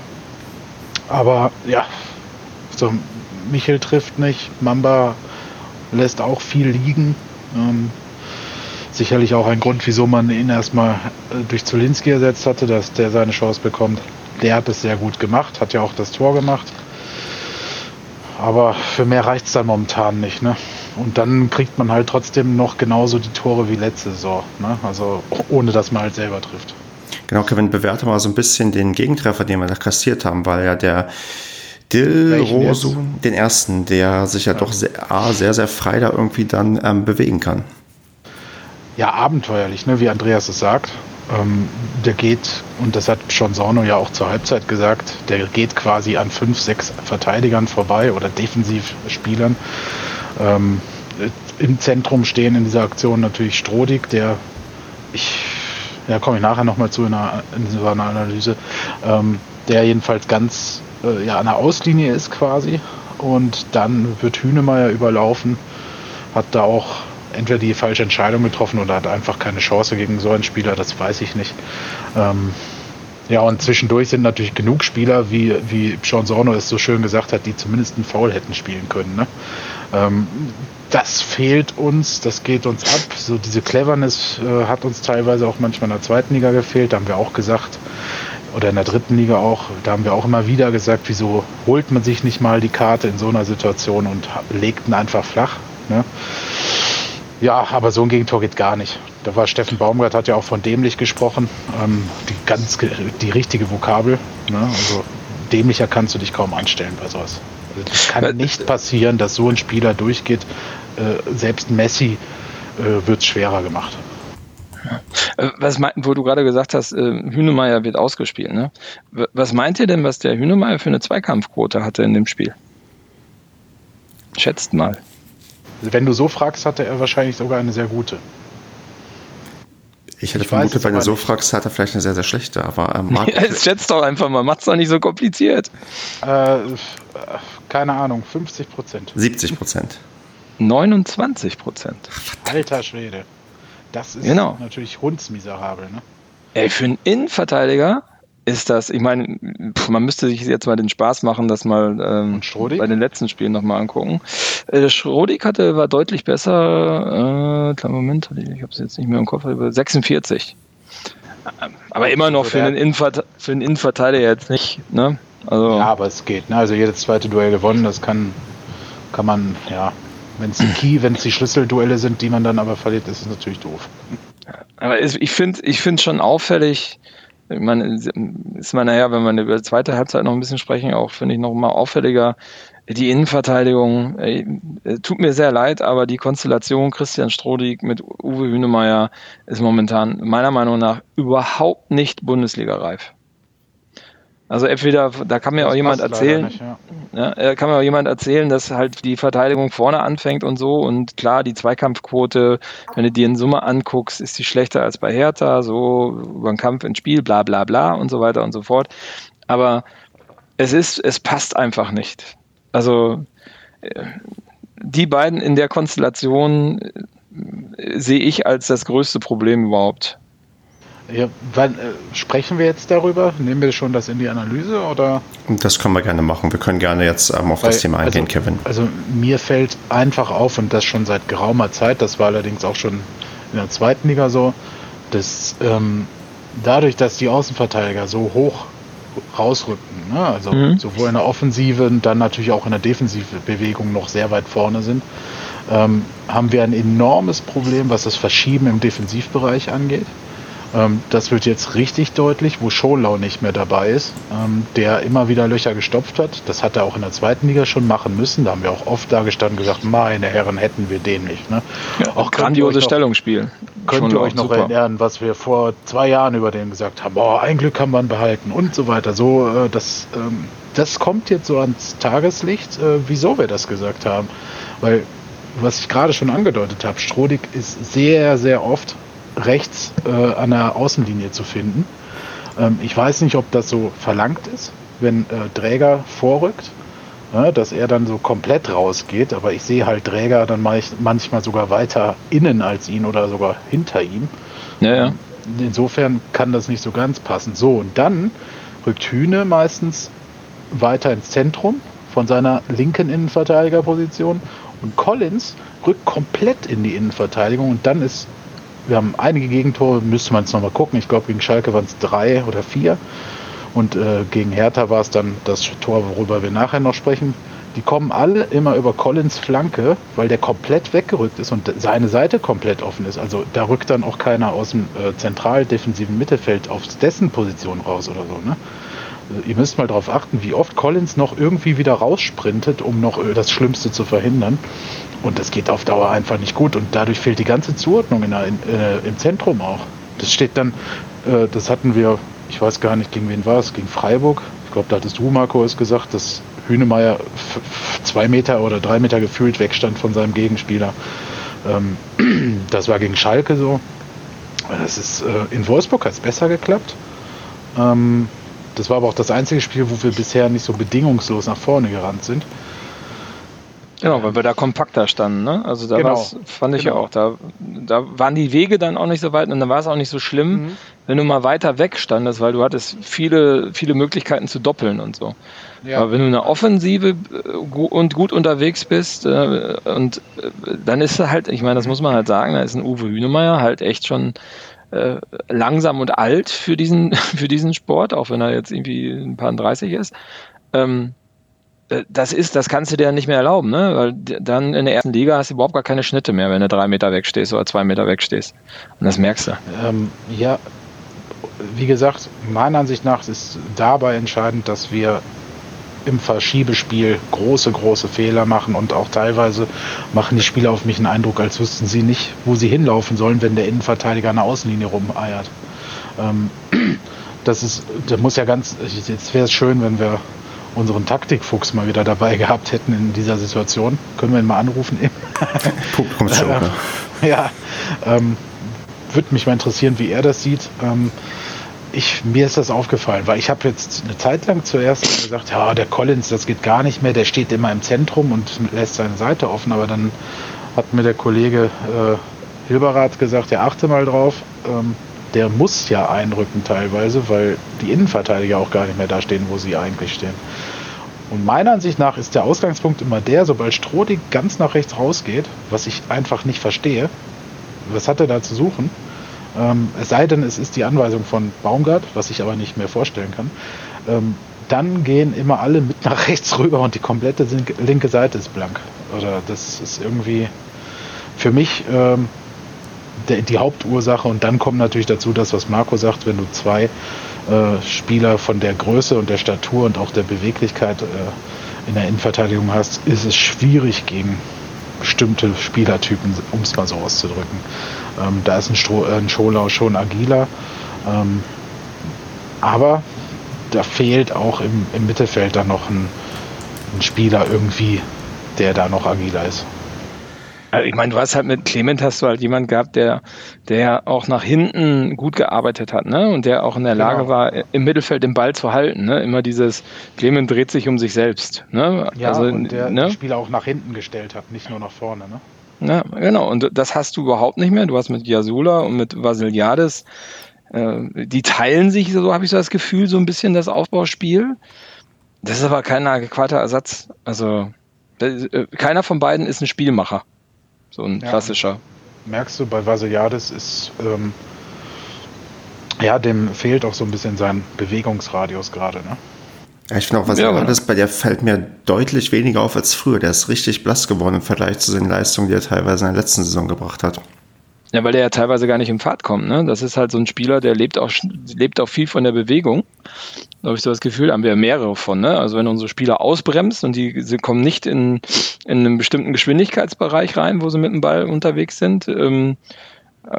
[SPEAKER 3] Aber ja, so Michel trifft nicht, Mamba lässt auch viel liegen. Ähm, sicherlich auch ein Grund, wieso man ihn erstmal äh, durch Zulinski ersetzt hatte, dass der seine Chance bekommt. Der hat es sehr gut gemacht, hat ja auch das Tor gemacht. Aber für mehr reicht es dann momentan nicht. Ne? Und dann kriegt man halt trotzdem noch genauso die Tore wie letzte Saison. Ne? Also ohne dass man halt selber trifft.
[SPEAKER 1] Genau, Kevin, bewerte mal so ein bisschen den Gegentreffer, den wir da kassiert haben, weil ja der Dil Rosu, den ersten, der sich ja, ja. doch sehr, sehr, sehr frei da irgendwie dann ähm, bewegen kann
[SPEAKER 3] ja, abenteuerlich, ne, wie Andreas es sagt. Ähm, der geht, und das hat schon Sorno ja auch zur Halbzeit gesagt, der geht quasi an fünf, sechs Verteidigern vorbei oder Defensivspielern. Ähm, Im Zentrum stehen in dieser Aktion natürlich Strodig, der ich, ja, komme ich nachher nochmal zu in, einer, in so einer Analyse, ähm, der jedenfalls ganz äh, ja, an der Auslinie ist quasi. Und dann wird Hünemeyer überlaufen, hat da auch entweder die falsche Entscheidung getroffen oder hat einfach keine Chance gegen so einen Spieler, das weiß ich nicht. Ähm, ja, und zwischendurch sind natürlich genug Spieler, wie, wie Sean Sorno es so schön gesagt hat, die zumindest einen Foul hätten spielen können. Ne? Ähm, das fehlt uns, das geht uns ab. So diese Cleverness äh, hat uns teilweise auch manchmal in der zweiten Liga gefehlt, da haben wir auch gesagt, oder in der dritten Liga auch, da haben wir auch immer wieder gesagt, wieso holt man sich nicht mal die Karte in so einer Situation und legt ihn einfach flach. Ne? Ja, aber so ein Gegentor geht gar nicht. Da war Steffen Baumgart, hat ja auch von dämlich gesprochen. Ähm, die ganz die richtige Vokabel. Ne? Also dämlicher kannst du dich kaum anstellen bei sowas. Also das kann nicht passieren, dass so ein Spieler durchgeht. Äh, selbst Messi äh, wird es schwerer gemacht.
[SPEAKER 2] Äh, was meint, wo du gerade gesagt hast, äh, Hünemeyer wird ausgespielt. Ne? Was meint ihr denn, was der Hünemeyer für eine Zweikampfquote hatte in dem Spiel? Schätzt mal.
[SPEAKER 3] Wenn du so fragst, hatte er wahrscheinlich sogar eine sehr gute.
[SPEAKER 1] Ich hätte ich vermutet, wenn du so fragst, hat er vielleicht eine sehr, sehr schlechte. Aber ähm,
[SPEAKER 2] Marc, ja, jetzt schätzt doch einfach mal, macht's doch nicht so kompliziert.
[SPEAKER 3] Äh, keine Ahnung, 50 Prozent.
[SPEAKER 1] 70 Prozent.
[SPEAKER 2] 29 Prozent.
[SPEAKER 3] Alter Schwede. Das ist genau. natürlich hundsmiserabel, ne?
[SPEAKER 2] Ey, für einen Innenverteidiger ist das, ich meine, man müsste sich jetzt mal den Spaß machen, das mal ähm, bei den letzten Spielen nochmal angucken. Äh, Schrodik hatte, war deutlich besser, äh, kleinen Moment, ich habe es jetzt nicht mehr im Kopf, 46. Aber immer noch für einen, Innenverte für einen Innenverteidiger jetzt nicht, ne?
[SPEAKER 3] Also ja, aber es geht, ne? Also jedes zweite Duell gewonnen, das kann, kann man, ja, wenn es die Key, wenn es die Schlüsselduelle sind, die man dann aber verliert, ist es natürlich doof.
[SPEAKER 2] Aber ich finde ich finde schon auffällig, ich meine, ist man naja, wenn wir über die zweite Halbzeit noch ein bisschen sprechen, auch finde ich noch mal auffälliger, die Innenverteidigung, äh, tut mir sehr leid, aber die Konstellation Christian Strodig mit Uwe Hünemeyer ist momentan meiner Meinung nach überhaupt nicht Bundesliga-reif. Also entweder, da kann mir das auch jemand erzählen, nicht, ja. Ja, kann mir auch jemand erzählen, dass halt die Verteidigung vorne anfängt und so und klar, die Zweikampfquote, wenn du dir in Summe anguckst, ist die schlechter als bei Hertha, so über den Kampf ins Spiel, bla bla bla und so weiter und so fort. Aber es ist, es passt einfach nicht. Also äh, die beiden in der Konstellation äh, sehe ich als das größte Problem überhaupt.
[SPEAKER 3] Ja, wann, äh, sprechen wir jetzt darüber? Nehmen wir schon das in die Analyse oder?
[SPEAKER 1] Das können wir gerne machen. Wir können gerne jetzt ähm, auf Weil, das Thema eingehen,
[SPEAKER 3] also,
[SPEAKER 1] Kevin.
[SPEAKER 3] Also mir fällt einfach auf und das schon seit geraumer Zeit. Das war allerdings auch schon in der zweiten Liga so, dass ähm, dadurch, dass die Außenverteidiger so hoch rausrücken, ne? also mhm. sowohl in der Offensive und dann natürlich auch in der defensiven Bewegung noch sehr weit vorne sind, ähm, haben wir ein enormes Problem, was das Verschieben im Defensivbereich angeht. Ähm, das wird jetzt richtig deutlich, wo Scholau nicht mehr dabei ist, ähm, der immer wieder Löcher gestopft hat. Das hat er auch in der zweiten Liga schon machen müssen. Da haben wir auch oft da gestanden und gesagt, meine Herren, hätten wir den nicht. Ne?
[SPEAKER 2] Ja, auch grandioses Stellungsspiel.
[SPEAKER 3] Könnt ihr euch noch super. erinnern, was wir vor zwei Jahren über den gesagt haben? Boah, ein Glück haben wir ihn behalten und so weiter. So, äh, das, ähm, das kommt jetzt so ans Tageslicht, äh, wieso wir das gesagt haben. Weil, was ich gerade schon angedeutet habe, Strodig ist sehr, sehr oft rechts äh, an der Außenlinie zu finden. Ähm, ich weiß nicht, ob das so verlangt ist, wenn äh, Träger vorrückt, äh, dass er dann so komplett rausgeht, aber ich sehe halt Träger dann manchmal sogar weiter innen als ihn oder sogar hinter ihm.
[SPEAKER 2] Ja, ja.
[SPEAKER 3] Insofern kann das nicht so ganz passen. So, und dann rückt Hühne meistens weiter ins Zentrum von seiner linken Innenverteidigerposition und Collins rückt komplett in die Innenverteidigung und dann ist wir haben einige Gegentore, müsste man es nochmal gucken. Ich glaube, gegen Schalke waren es drei oder vier. Und äh, gegen Hertha war es dann das Tor, worüber wir nachher noch sprechen. Die kommen alle immer über Collins Flanke, weil der komplett weggerückt ist und seine Seite komplett offen ist. Also da rückt dann auch keiner aus dem äh, zentral defensiven Mittelfeld auf dessen Position raus oder so. Ne? Also, ihr müsst mal darauf achten, wie oft Collins noch irgendwie wieder raussprintet, um noch äh, das Schlimmste zu verhindern. Und das geht auf Dauer einfach nicht gut. Und dadurch fehlt die ganze Zuordnung in der, in, äh, im Zentrum auch. Das steht dann, äh, das hatten wir, ich weiß gar nicht, gegen wen war es, gegen Freiburg. Ich glaube, da hattest du, Marco, es gesagt, dass Hünemeyer zwei Meter oder drei Meter gefühlt wegstand von seinem Gegenspieler. Ähm, das war gegen Schalke so. Das ist, äh, in Wolfsburg hat es besser geklappt. Ähm, das war aber auch das einzige Spiel, wo wir bisher nicht so bedingungslos nach vorne gerannt sind.
[SPEAKER 2] Genau, weil wir da kompakter standen, ne? Also da genau. fand ich genau. ja auch, da, da waren die Wege dann auch nicht so weit und dann war es auch nicht so schlimm, mhm. wenn du mal weiter weg standest, weil du hattest viele, viele Möglichkeiten zu doppeln und so. Ja. Aber wenn du eine Offensive äh, und gut unterwegs bist, äh, und äh, dann ist er halt, ich meine, das muss man halt sagen, da ist ein Uwe Hünemeyer halt echt schon äh, langsam und alt für diesen, für diesen Sport, auch wenn er jetzt irgendwie ein paar 30 ist. Ähm, äh, das ist, das kannst du dir nicht mehr erlauben, ne? Weil dann in der ersten Liga hast du überhaupt gar keine Schnitte mehr, wenn du drei Meter wegstehst oder zwei Meter wegstehst. Und das merkst du.
[SPEAKER 3] Ähm, ja, wie gesagt, meiner Ansicht nach ist dabei entscheidend, dass wir im Verschiebespiel große, große Fehler machen und auch teilweise machen die Spieler auf mich einen Eindruck, als wüssten sie nicht, wo sie hinlaufen sollen, wenn der Innenverteidiger an der Außenlinie rumeiert. Ähm, das ist, das muss ja ganz, jetzt wäre es schön, wenn wir unseren Taktikfuchs mal wieder dabei gehabt hätten in dieser Situation. Können wir ihn mal anrufen? Ne? ja, ähm, würde mich mal interessieren, wie er das sieht. Ähm, ich, mir ist das aufgefallen, weil ich habe jetzt eine Zeit lang zuerst gesagt, ja, der Collins, das geht gar nicht mehr, der steht immer im Zentrum und lässt seine Seite offen, aber dann hat mir der Kollege äh, Hilberath gesagt, ja, achte mal drauf, ähm, der muss ja einrücken teilweise, weil die Innenverteidiger auch gar nicht mehr da stehen, wo sie eigentlich stehen. Und meiner Ansicht nach ist der Ausgangspunkt immer der, sobald Strodig ganz nach rechts rausgeht, was ich einfach nicht verstehe, was hat er da zu suchen? Ähm, es sei denn, es ist die Anweisung von Baumgart, was ich aber nicht mehr vorstellen kann. Ähm, dann gehen immer alle mit nach rechts rüber und die komplette linke Seite ist blank. Oder das ist irgendwie für mich ähm, die Hauptursache. Und dann kommt natürlich dazu das, was Marco sagt, wenn du zwei äh, Spieler von der Größe und der Statur und auch der Beweglichkeit äh, in der Innenverteidigung hast, ist es schwierig gegen bestimmte Spielertypen, um es mal so auszudrücken. Ähm, da ist ein, Stro ein Scholau schon agiler. Ähm, aber da fehlt auch im, im Mittelfeld dann noch ein, ein Spieler irgendwie, der da noch agiler ist.
[SPEAKER 2] Also ich meine, du hast halt mit Clement hast du halt jemand gehabt, der, der auch nach hinten gut gearbeitet hat, ne? Und der auch in der Lage genau. war, im Mittelfeld den Ball zu halten, ne? Immer dieses Clement dreht sich um sich selbst, ne?
[SPEAKER 3] Ja, also, und der ne? Spieler auch nach hinten gestellt hat, nicht nur nach vorne, ne?
[SPEAKER 2] Ja, genau. Und das hast du überhaupt nicht mehr. Du hast mit Jasula und mit Vasiliades, äh, die teilen sich, so habe ich so das Gefühl, so ein bisschen das Aufbauspiel. Das ist aber kein adäquater Ersatz. Also, äh, keiner von beiden ist ein Spielmacher. So ein ja, klassischer.
[SPEAKER 3] Merkst du, bei Vasiliades ist, ähm, ja, dem fehlt auch so ein bisschen sein Bewegungsradius gerade, ne?
[SPEAKER 1] Ja, ich finde auch, Vasiliades, ja, bei der fällt mir deutlich weniger auf als früher. Der ist richtig blass geworden im Vergleich zu den Leistungen, die er teilweise in der letzten Saison gebracht hat.
[SPEAKER 2] Ja, weil der ja teilweise gar nicht im Fahrt kommt. Ne? Das ist halt so ein Spieler, der lebt auch, lebt auch viel von der Bewegung. Da habe ich so das Gefühl, haben wir mehrere von. Ne? Also wenn unsere Spieler ausbremst und die sie kommen nicht in, in einen bestimmten Geschwindigkeitsbereich rein, wo sie mit dem Ball unterwegs sind, ähm,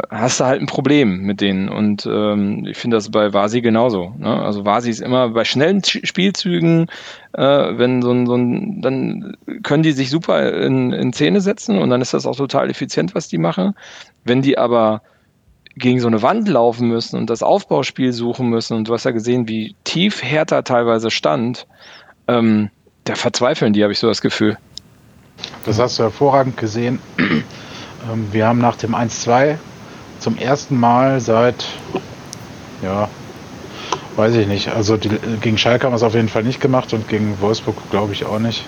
[SPEAKER 2] hast du halt ein Problem mit denen. Und ähm, ich finde das bei Vasi genauso. Ne? Also Vasi ist immer bei schnellen Spielzügen, äh, wenn so ein, so ein, dann können die sich super in, in Szene setzen und dann ist das auch total effizient, was die machen. Wenn die aber gegen so eine Wand laufen müssen und das Aufbauspiel suchen müssen, und du hast ja gesehen, wie tief Hertha teilweise stand, ähm, da verzweifeln die, habe ich so das Gefühl.
[SPEAKER 3] Das hast du hervorragend gesehen. Ähm, wir haben nach dem 1-2 zum ersten Mal seit, ja, weiß ich nicht. Also die, gegen Schalke haben wir es auf jeden Fall nicht gemacht und gegen Wolfsburg glaube ich auch nicht.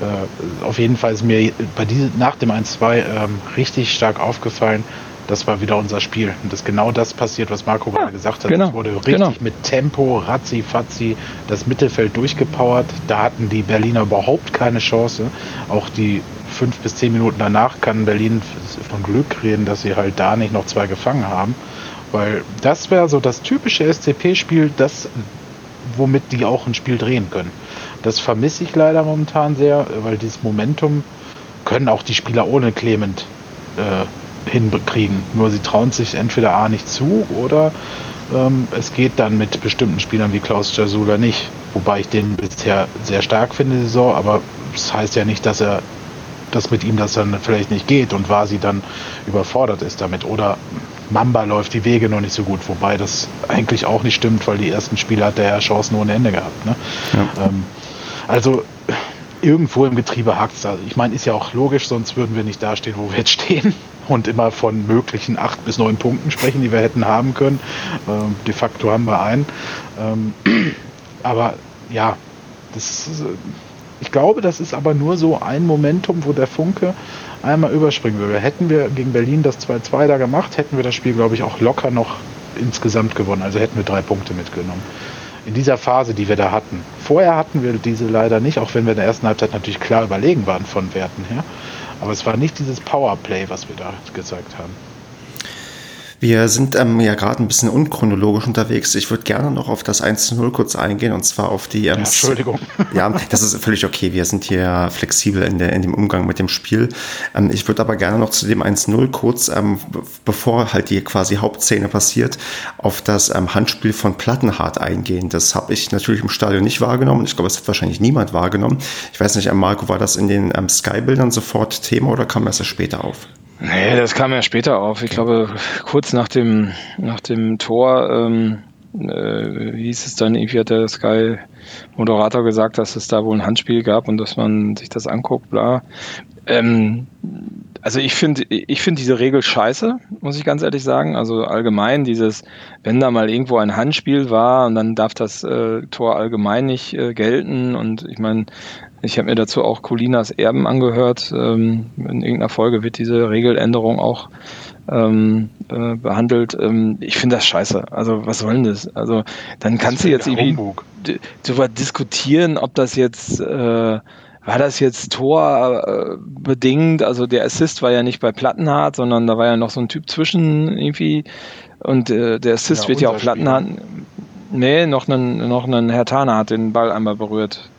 [SPEAKER 3] Äh, auf jeden Fall ist mir bei diese, nach dem 1-2 ähm, richtig stark aufgefallen, das war wieder unser Spiel. Und das genau das passiert, was Marco ja, gerade gesagt hat.
[SPEAKER 2] Genau,
[SPEAKER 3] es wurde richtig genau. mit Tempo, Razzi, Fazzi, das Mittelfeld durchgepowert. Da hatten die Berliner überhaupt keine Chance. Auch die fünf bis zehn Minuten danach kann Berlin von Glück reden, dass sie halt da nicht noch zwei gefangen haben. Weil das wäre so das typische SCP-Spiel, das, womit die auch ein Spiel drehen können. Das vermisse ich leider momentan sehr, weil dieses Momentum können auch die Spieler ohne Clement äh, hinkriegen. Nur sie trauen sich entweder A nicht zu oder ähm, es geht dann mit bestimmten Spielern wie Klaus Jasula nicht. Wobei ich den bisher sehr stark finde, die Saison, aber das heißt ja nicht, dass er dass mit ihm das dann vielleicht nicht geht und Vasi dann überfordert ist damit. Oder Mamba läuft die Wege noch nicht so gut, wobei das eigentlich auch nicht stimmt, weil die ersten Spiele hat der ja Chancen ohne Ende gehabt. Ne? Ja. Ähm, also irgendwo im Getriebe hakt es. Ich meine, ist ja auch logisch, sonst würden wir nicht dastehen, wo wir jetzt stehen und immer von möglichen acht bis neun Punkten sprechen, die wir hätten haben können. Ähm, de facto haben wir einen. Ähm, aber ja, das ist, ich glaube, das ist aber nur so ein Momentum, wo der Funke einmal überspringen würde. Hätten wir gegen Berlin das 2-2 da gemacht, hätten wir das Spiel, glaube ich, auch locker noch insgesamt gewonnen. Also hätten wir drei Punkte mitgenommen. In dieser Phase, die wir da hatten. Vorher hatten wir diese leider nicht, auch wenn wir in der ersten Halbzeit natürlich klar überlegen waren von Werten her. Aber es war nicht dieses Powerplay, was wir da gezeigt haben.
[SPEAKER 1] Wir sind ähm, ja gerade ein bisschen unchronologisch unterwegs. Ich würde gerne noch auf das 1 zu 0 kurz eingehen und zwar auf die. Ähm, ja,
[SPEAKER 3] Entschuldigung.
[SPEAKER 1] Ja, das ist völlig okay. Wir sind hier flexibel in, der, in dem Umgang mit dem Spiel. Ähm, ich würde aber gerne noch zu dem 1 0 kurz, ähm, bevor halt die quasi Hauptszene passiert, auf das ähm, Handspiel von Plattenhardt eingehen. Das habe ich natürlich im Stadion nicht wahrgenommen. Ich glaube, es hat wahrscheinlich niemand wahrgenommen. Ich weiß nicht, ähm, Marco, war das in den Sky-Bildern sofort Thema oder kam das erst später auf?
[SPEAKER 2] Nee, das kam ja später auf. Ich glaube, kurz nach dem, nach dem Tor ähm, äh, hieß es dann, irgendwie hat der Sky-Moderator gesagt, dass es da wohl ein Handspiel gab und dass man sich das anguckt, bla. Ähm, Also ich finde ich finde diese Regel scheiße, muss ich ganz ehrlich sagen. Also allgemein dieses, wenn da mal irgendwo ein Handspiel war und dann darf das äh, Tor allgemein nicht äh, gelten. Und ich meine, ich habe mir dazu auch Colinas Erben angehört. Ähm, in irgendeiner Folge wird diese Regeländerung auch ähm, äh, behandelt. Ähm, ich finde das scheiße. Also was soll denn das? Also dann kannst du jetzt irgendwie darüber diskutieren, ob das jetzt äh, war das jetzt Tor äh, bedingt? Also der Assist war ja nicht bei Plattenhardt, sondern da war ja noch so ein Typ zwischen irgendwie. Und äh, der Assist ja, wird ja auch Plattenhardt. Nee, noch ein, noch ein Herr Tana hat den Ball einmal berührt.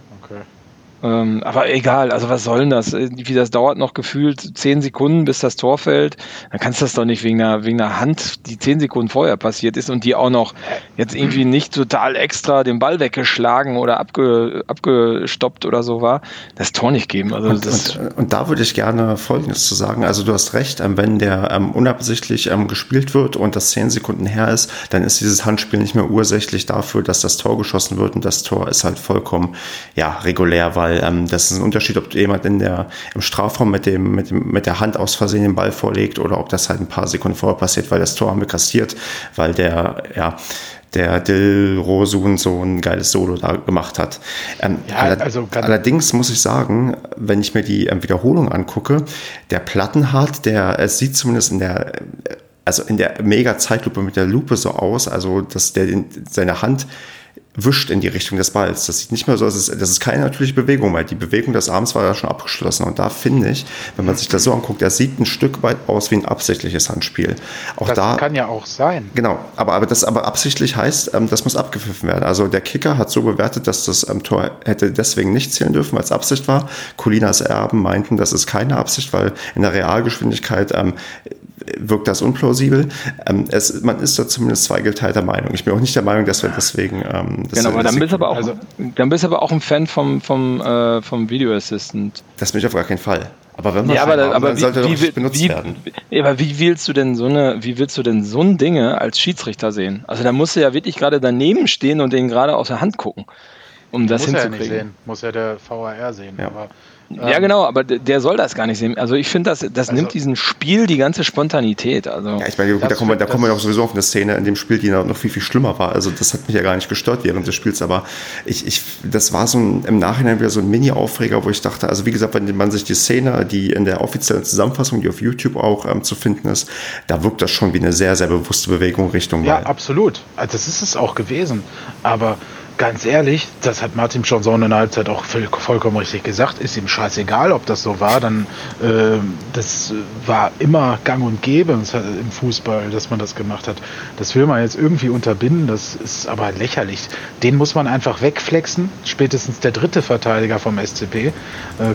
[SPEAKER 2] Ähm, aber egal, also was soll denn das? Wie das dauert noch gefühlt zehn Sekunden, bis das Tor fällt. Dann kannst du das doch nicht wegen einer, wegen einer Hand, die zehn Sekunden vorher passiert ist und die auch noch jetzt irgendwie nicht total extra den Ball weggeschlagen oder abge, abgestoppt oder so war, das Tor nicht geben. Also
[SPEAKER 1] und, und, und, da würde ich gerne Folgendes zu sagen. Also du hast recht, ähm, wenn der ähm, unabsichtlich ähm, gespielt wird und das zehn Sekunden her ist, dann ist dieses Handspiel nicht mehr ursächlich dafür, dass das Tor geschossen wird und das Tor ist halt vollkommen ja regulär, weil weil ähm, das ist ein Unterschied, ob jemand in der, im Strafraum mit, dem, mit, dem, mit der Hand aus Versehen den Ball vorlegt oder ob das halt ein paar Sekunden vorher passiert, weil das Tor haben wir kassiert, weil der, ja, der Dil Rosun so ein geiles Solo da gemacht hat. Ähm, ja, also allerdings muss ich sagen, wenn ich mir die ähm, Wiederholung angucke, der Plattenhardt, der es sieht zumindest in der also in der mega Zeitlupe mit der Lupe so aus, also dass der seine Hand wischt in die Richtung des Balls. Das sieht nicht mehr so aus, das ist keine natürliche Bewegung, weil die Bewegung des Arms war ja schon abgeschlossen. Und da finde ich, wenn man sich das so anguckt, er sieht ein Stück weit aus wie ein absichtliches Handspiel.
[SPEAKER 3] Auch das da, kann ja auch sein.
[SPEAKER 1] Genau, aber, aber das aber absichtlich heißt, ähm, das muss abgepfiffen werden. Also der Kicker hat so bewertet, dass das ähm, Tor hätte deswegen nicht zählen dürfen, weil es Absicht war. Colinas Erben meinten, das ist keine Absicht, weil in der Realgeschwindigkeit ähm, wirkt das unplausibel. Ähm, es, man ist da zumindest zweigeteilter Meinung. Ich bin auch nicht der Meinung, dass wir deswegen.
[SPEAKER 2] Das genau, aber dann bist, aber auch, also, dann bist du aber auch ein Fan vom, vom, äh, vom Video Assistant.
[SPEAKER 1] Das bin ich auf gar keinen Fall. Aber wenn man
[SPEAKER 2] ja, aber, haben, aber dann wie, sollte wie, doch benutzt wie, werden. Aber wie willst du denn so eine, wie willst du denn so ein Dinge als Schiedsrichter sehen? Also da musst du ja wirklich gerade daneben stehen und den gerade aus der Hand gucken, um das
[SPEAKER 3] muss
[SPEAKER 2] hinzukriegen.
[SPEAKER 3] Muss er ja nicht sehen, muss ja der VAR sehen. Ja. Aber
[SPEAKER 2] ja, genau, aber der soll das gar nicht sehen. Also ich finde, das, das also, nimmt diesem Spiel die ganze Spontanität. Also
[SPEAKER 1] ja, ich meine, gut, da kommen, wir, da kommen wir sowieso auf eine Szene in dem Spiel, die noch viel, viel schlimmer war. Also das hat mich ja gar nicht gestört während des Spiels, aber ich, ich, das war so ein, im Nachhinein wieder so ein Mini-Aufreger, wo ich dachte, also wie gesagt, wenn man sich die Szene, die in der offiziellen Zusammenfassung, die auf YouTube auch ähm, zu finden ist, da wirkt das schon wie eine sehr, sehr bewusste Bewegung Richtung
[SPEAKER 3] Ja, Ball. absolut. Also das ist es auch gewesen. Aber ganz ehrlich, das hat Martin schon so in der Halbzeit auch vollkommen richtig gesagt, ist ihm scheißegal, ob das so war, dann äh, das war immer gang und gäbe im Fußball, dass man das gemacht hat. Das will man jetzt irgendwie unterbinden, das ist aber lächerlich. Den muss man einfach wegflexen, spätestens der dritte Verteidiger vom SCP äh,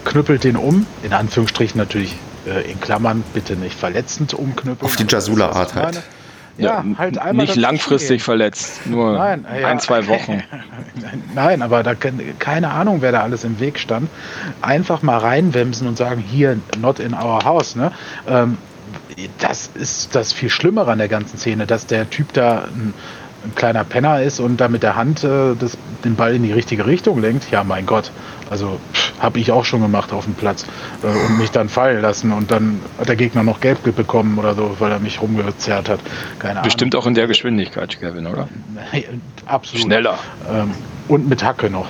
[SPEAKER 3] knüppelt den um, in Anführungsstrichen natürlich äh, in Klammern, bitte nicht verletzend umknüppeln.
[SPEAKER 1] Auf die Jasula-Art halt.
[SPEAKER 2] Ja, halt einmal. Nicht langfristig verletzt, nur Nein, ja, ein, zwei Wochen.
[SPEAKER 3] Nein, aber da keine Ahnung, wer da alles im Weg stand. Einfach mal reinwemsen und sagen, hier, not in our house. Ne? Ähm, das ist das viel Schlimmere an der ganzen Szene, dass der Typ da ein, ein kleiner Penner ist und da mit der Hand äh, das, den Ball in die richtige Richtung lenkt. Ja, mein Gott. Also habe ich auch schon gemacht auf dem Platz äh, und mich dann fallen lassen und dann hat der Gegner noch gelb bekommen oder so, weil er mich rumgezerrt hat.
[SPEAKER 2] Keine Bestimmt Ahnung. auch in der Geschwindigkeit, Kevin, oder?
[SPEAKER 3] Absolut.
[SPEAKER 2] Schneller.
[SPEAKER 3] Ähm, und mit Hacke noch.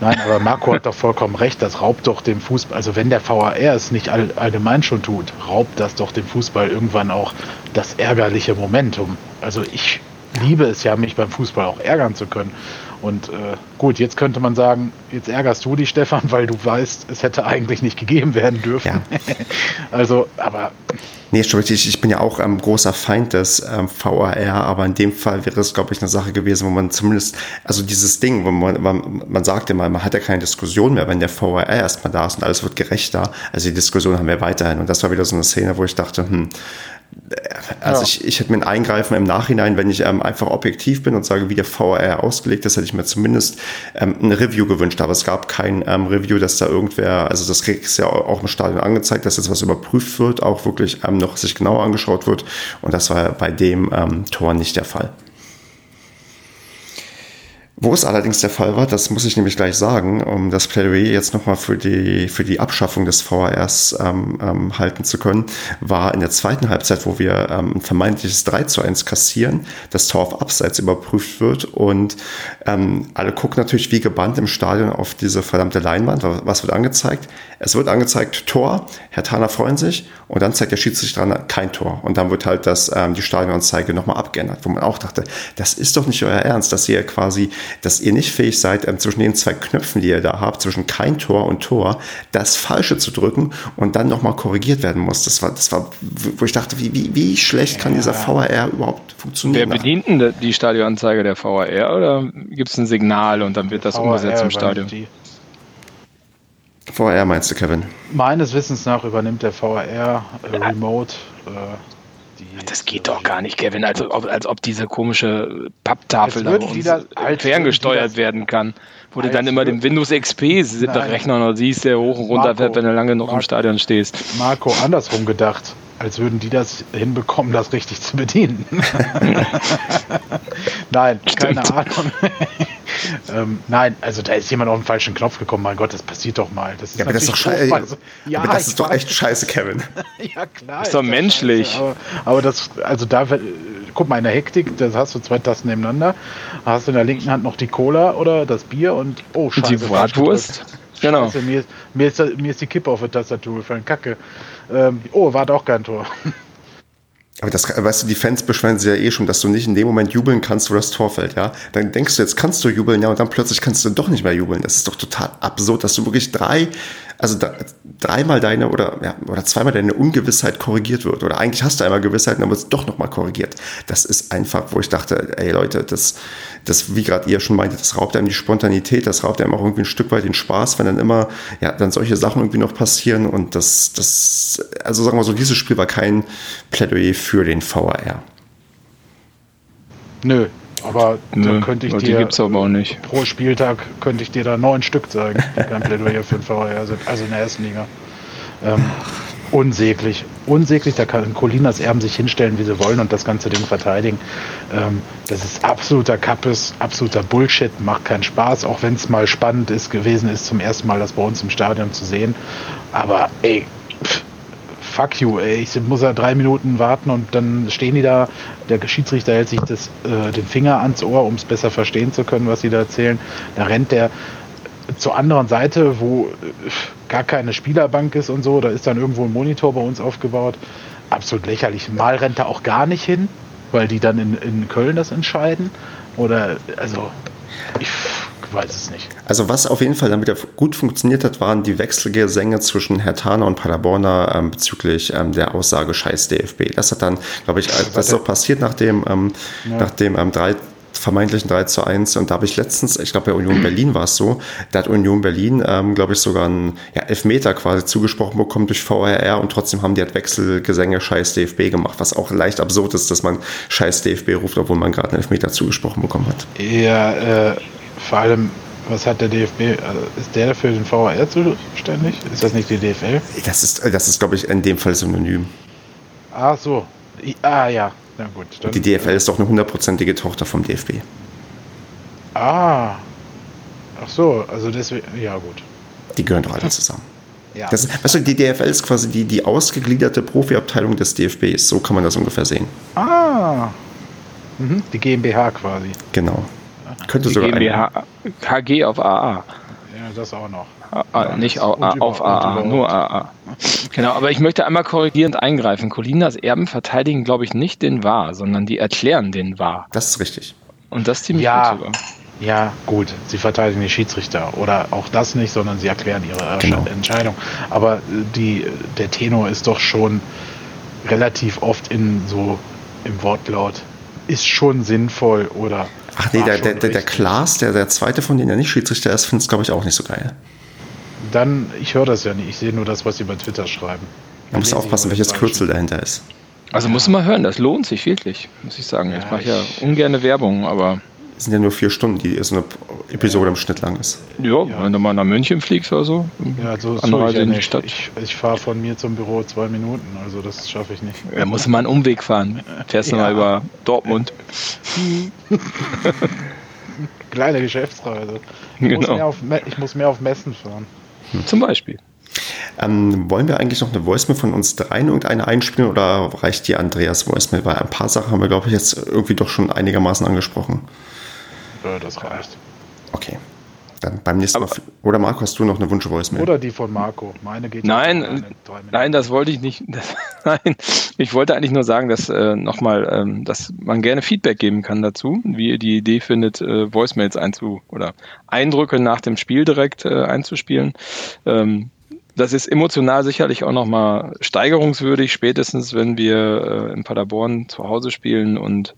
[SPEAKER 3] Nein, aber Marco hat doch vollkommen recht, das raubt doch dem Fußball, also wenn der VAR es nicht all, allgemein schon tut, raubt das doch dem Fußball irgendwann auch das ärgerliche Momentum. Also ich liebe es ja, mich beim Fußball auch ärgern zu können. Und äh, gut, jetzt könnte man sagen, jetzt ärgerst du dich, Stefan, weil du weißt, es hätte eigentlich nicht gegeben werden dürfen. Ja. also, aber.
[SPEAKER 1] Nee, schon richtig. Ich bin ja auch ein ähm, großer Feind des ähm, VAR, aber in dem Fall wäre es, glaube ich, eine Sache gewesen, wo man zumindest, also dieses Ding, wo man, man, man sagt immer, man hat ja keine Diskussion mehr, wenn der VAR erstmal da ist und alles wird gerechter. Also die Diskussion haben wir weiterhin. Und das war wieder so eine Szene, wo ich dachte, hm, also ja. ich, ich hätte mir ein Eingreifen im Nachhinein, wenn ich ähm, einfach objektiv bin und sage, wie der VR ausgelegt ist, hätte ich mir zumindest ähm, ein Review gewünscht. Aber es gab kein ähm, Review, dass da irgendwer, also das ist ja auch im Stadion angezeigt, dass jetzt was überprüft wird, auch wirklich ähm, noch sich genauer angeschaut wird. Und das war bei dem ähm, Tor nicht der Fall. Wo es allerdings der Fall war, das muss ich nämlich gleich sagen, um das Plädoyer jetzt nochmal für die, für die Abschaffung des VHRs ähm, ähm, halten zu können, war in der zweiten Halbzeit, wo wir ähm, ein vermeintliches 3 zu 1 kassieren, das Tor auf Abseits überprüft wird und ähm, alle gucken natürlich wie gebannt im Stadion auf diese verdammte Leinwand. Was wird angezeigt? Es wird angezeigt Tor, Herr Taner freuen sich und dann zeigt der Schiedsrichter kein Tor. Und dann wird halt das, ähm, die Stadionanzeige nochmal abgeändert, wo man auch dachte, das ist doch nicht euer Ernst, dass ihr quasi dass ihr nicht fähig seid, ähm, zwischen den zwei Knöpfen, die ihr da habt, zwischen kein Tor und Tor, das Falsche zu drücken und dann nochmal korrigiert werden muss. Das war, das war, wo ich dachte, wie, wie, wie schlecht kann dieser VAR überhaupt funktionieren?
[SPEAKER 2] Wer bedient denn die Stadionanzeige der VAR oder gibt es ein Signal und dann wird das VAR umgesetzt im Stadion?
[SPEAKER 1] VAR meinst du, Kevin?
[SPEAKER 3] Meines Wissens nach übernimmt der VAR äh, Remote äh,
[SPEAKER 2] das geht doch gar nicht, Kevin, als ob, als ob diese komische Papptafel da uns ferngesteuert werden kann. Wo du dann immer den Windows XP-Rechner noch siehst, der hoch und runter fährt, wenn du lange noch im Stadion stehst.
[SPEAKER 3] Marco, andersrum gedacht als würden die das hinbekommen, das richtig zu bedienen. Nein, Stimmt. keine Ahnung. ähm, nein, also da ist jemand auf den falschen Knopf gekommen. Mein Gott, das passiert doch mal.
[SPEAKER 1] Das ist ja, aber das ist doch scheiße. Also, ja, aber das ist doch echt scheiße, Kevin.
[SPEAKER 2] ja, klar. Ist doch menschlich.
[SPEAKER 3] aber, aber, das, also da, guck mal, in der Hektik, da hast du zwei Tassen nebeneinander. Hast du in der linken Hand noch die Cola oder das Bier und,
[SPEAKER 2] oh, scheiße. Die Bratwurst.
[SPEAKER 3] Genau. Scheiße, mir, mir, ist, mir ist die Kippe auf der Tastatur gefallen. Kacke. Ähm, oh, war doch kein Tor.
[SPEAKER 1] Aber das, weißt du, die Fans beschweren sich ja eh schon, dass du nicht in dem Moment jubeln kannst, wo das Tor fällt, ja. Dann denkst du, jetzt kannst du jubeln, ja, und dann plötzlich kannst du doch nicht mehr jubeln. Das ist doch total absurd, dass du wirklich drei also da, dreimal deine oder, ja, oder zweimal deine Ungewissheit korrigiert wird. Oder eigentlich hast du einmal Gewissheit dann wird es doch nochmal korrigiert. Das ist einfach, wo ich dachte, ey Leute, das, das wie gerade ihr schon meintet, das raubt einem die Spontanität, das raubt einem auch irgendwie ein Stück weit den Spaß, wenn dann immer, ja, dann solche Sachen irgendwie noch passieren. Und das, das, also sagen wir so, dieses Spiel war kein Plädoyer für den VAR.
[SPEAKER 3] Nö, aber Nö, da könnte ich dir pro Spieltag könnte ich dir da neun Stück zeigen. Kein Plädoyer für den VR, also in der ersten Liga. Ähm, unsäglich. Unsäglich, da kann Colinas Erben sich hinstellen, wie sie wollen und das ganze Ding verteidigen. Ähm, das ist absoluter Kappes, absoluter Bullshit, macht keinen Spaß, auch wenn es mal spannend ist gewesen ist, zum ersten Mal das bei uns im Stadion zu sehen. Aber ey, pff, fuck you, ey. Ich muss ja drei Minuten warten und dann stehen die da. Der Schiedsrichter hält sich das, äh, den Finger ans Ohr, um es besser verstehen zu können, was sie da erzählen. Da rennt der zur anderen Seite, wo äh, gar keine Spielerbank ist und so. Da ist dann irgendwo ein Monitor bei uns aufgebaut. Absolut lächerlich. Mal rennt er auch gar nicht hin, weil die dann in, in Köln das entscheiden. Oder, also, ich weiß es nicht.
[SPEAKER 1] Also was auf jeden Fall dann wieder gut funktioniert hat, waren die Wechselgesänge zwischen Herr Thaner und Paderborner ähm, bezüglich ähm, der Aussage Scheiß DFB. Das hat dann, glaube ich, das ist auch passiert nach dem, ähm, ja. nach dem ähm, 3 vermeintlichen 3 zu 1. Und da habe ich letztens, ich glaube bei Union Berlin war es so, da hat Union Berlin, ähm, glaube ich, sogar einen ja, Elfmeter quasi zugesprochen bekommen durch VRR und trotzdem haben die halt Wechselgesänge Scheiß DFB gemacht, was auch leicht absurd ist, dass man Scheiß DFB ruft, obwohl man gerade einen Elfmeter zugesprochen bekommen hat.
[SPEAKER 3] Ja, äh, vor allem, was hat der DFB? Also ist der für den VAR zuständig? Ist das nicht die DFL?
[SPEAKER 1] Das ist, das ist glaube ich, in dem Fall synonym.
[SPEAKER 3] Ach so. Ah, ja. Na gut.
[SPEAKER 1] Dann, die DFL ist doch eine hundertprozentige Tochter vom DFB.
[SPEAKER 3] Ah. Ach so, also deswegen, ja gut.
[SPEAKER 1] Die gehören doch alle zusammen. Ja. Das, weißt du, die DFL ist quasi die, die ausgegliederte Profiabteilung des DFBs. So kann man das ungefähr sehen.
[SPEAKER 3] Ah. Mhm. Die GmbH quasi.
[SPEAKER 1] Genau. Könnte
[SPEAKER 2] die
[SPEAKER 1] sogar
[SPEAKER 2] GmbH, KG auf AA.
[SPEAKER 3] Ja, das auch noch.
[SPEAKER 2] Ah, nicht auf, auf AA, nur AA. Genau, aber ich möchte einmal korrigierend eingreifen. Colinas Erben verteidigen, glaube ich, nicht den Wahr, sondern die erklären den Wahr.
[SPEAKER 1] Das ist richtig.
[SPEAKER 2] Und das ziemlich
[SPEAKER 3] ja, gut sogar. Ja, gut. Sie verteidigen die Schiedsrichter oder auch das nicht, sondern sie erklären ihre genau. Entscheidung. Aber die, der Tenor ist doch schon relativ oft in so im Wortlaut ist schon sinnvoll oder
[SPEAKER 1] Ach nee, der, der, der, der Klaas, der, der zweite von denen, der nicht Schiedsrichter ist, findet es, glaube ich, auch nicht so geil.
[SPEAKER 3] Dann, ich höre das ja nicht. Ich sehe nur das, was sie bei Twitter schreiben.
[SPEAKER 1] Man muss aufpassen, welches Kürzel dahinter ist.
[SPEAKER 2] Also musst du mal hören, das lohnt sich wirklich, muss ich sagen. Ja, ich mache ja ungerne Werbung, aber.
[SPEAKER 1] Es sind ja nur vier Stunden, die so eine Episode im Schnitt lang ist.
[SPEAKER 2] Ja, ja. wenn du mal nach München fliegst oder so.
[SPEAKER 3] Ja, so Anreise in die Stadt. Ich, ich fahre von mir zum Büro zwei Minuten, also das schaffe ich nicht.
[SPEAKER 2] Da musst du mal einen Umweg fahren. Fährst du mal über Dortmund.
[SPEAKER 3] Kleine Geschäftsreise. Ich, genau. muss mehr auf, ich muss mehr auf Messen fahren.
[SPEAKER 2] Hm. Zum Beispiel.
[SPEAKER 1] Ähm, wollen wir eigentlich noch eine Voicemail von uns dreien irgendeine einspielen oder reicht die Andreas Voicemail? Weil ein paar Sachen haben wir, glaube ich, jetzt irgendwie doch schon einigermaßen angesprochen.
[SPEAKER 3] Ja, das reicht.
[SPEAKER 1] Okay. Dann beim nächsten Aber, Mal. Oder Marco, hast du noch eine Wunsch-Voicemail?
[SPEAKER 3] Oder die von Marco. Meine geht
[SPEAKER 2] Nein, nein, das wollte ich nicht. Das, nein, ich wollte eigentlich nur sagen, dass äh, nochmal, ähm, dass man gerne Feedback geben kann dazu, wie ihr die Idee findet, äh, Voicemails einzu oder Eindrücke nach dem Spiel direkt äh, einzuspielen. Ähm, das ist emotional sicherlich auch nochmal steigerungswürdig, spätestens wenn wir äh, in Paderborn zu Hause spielen und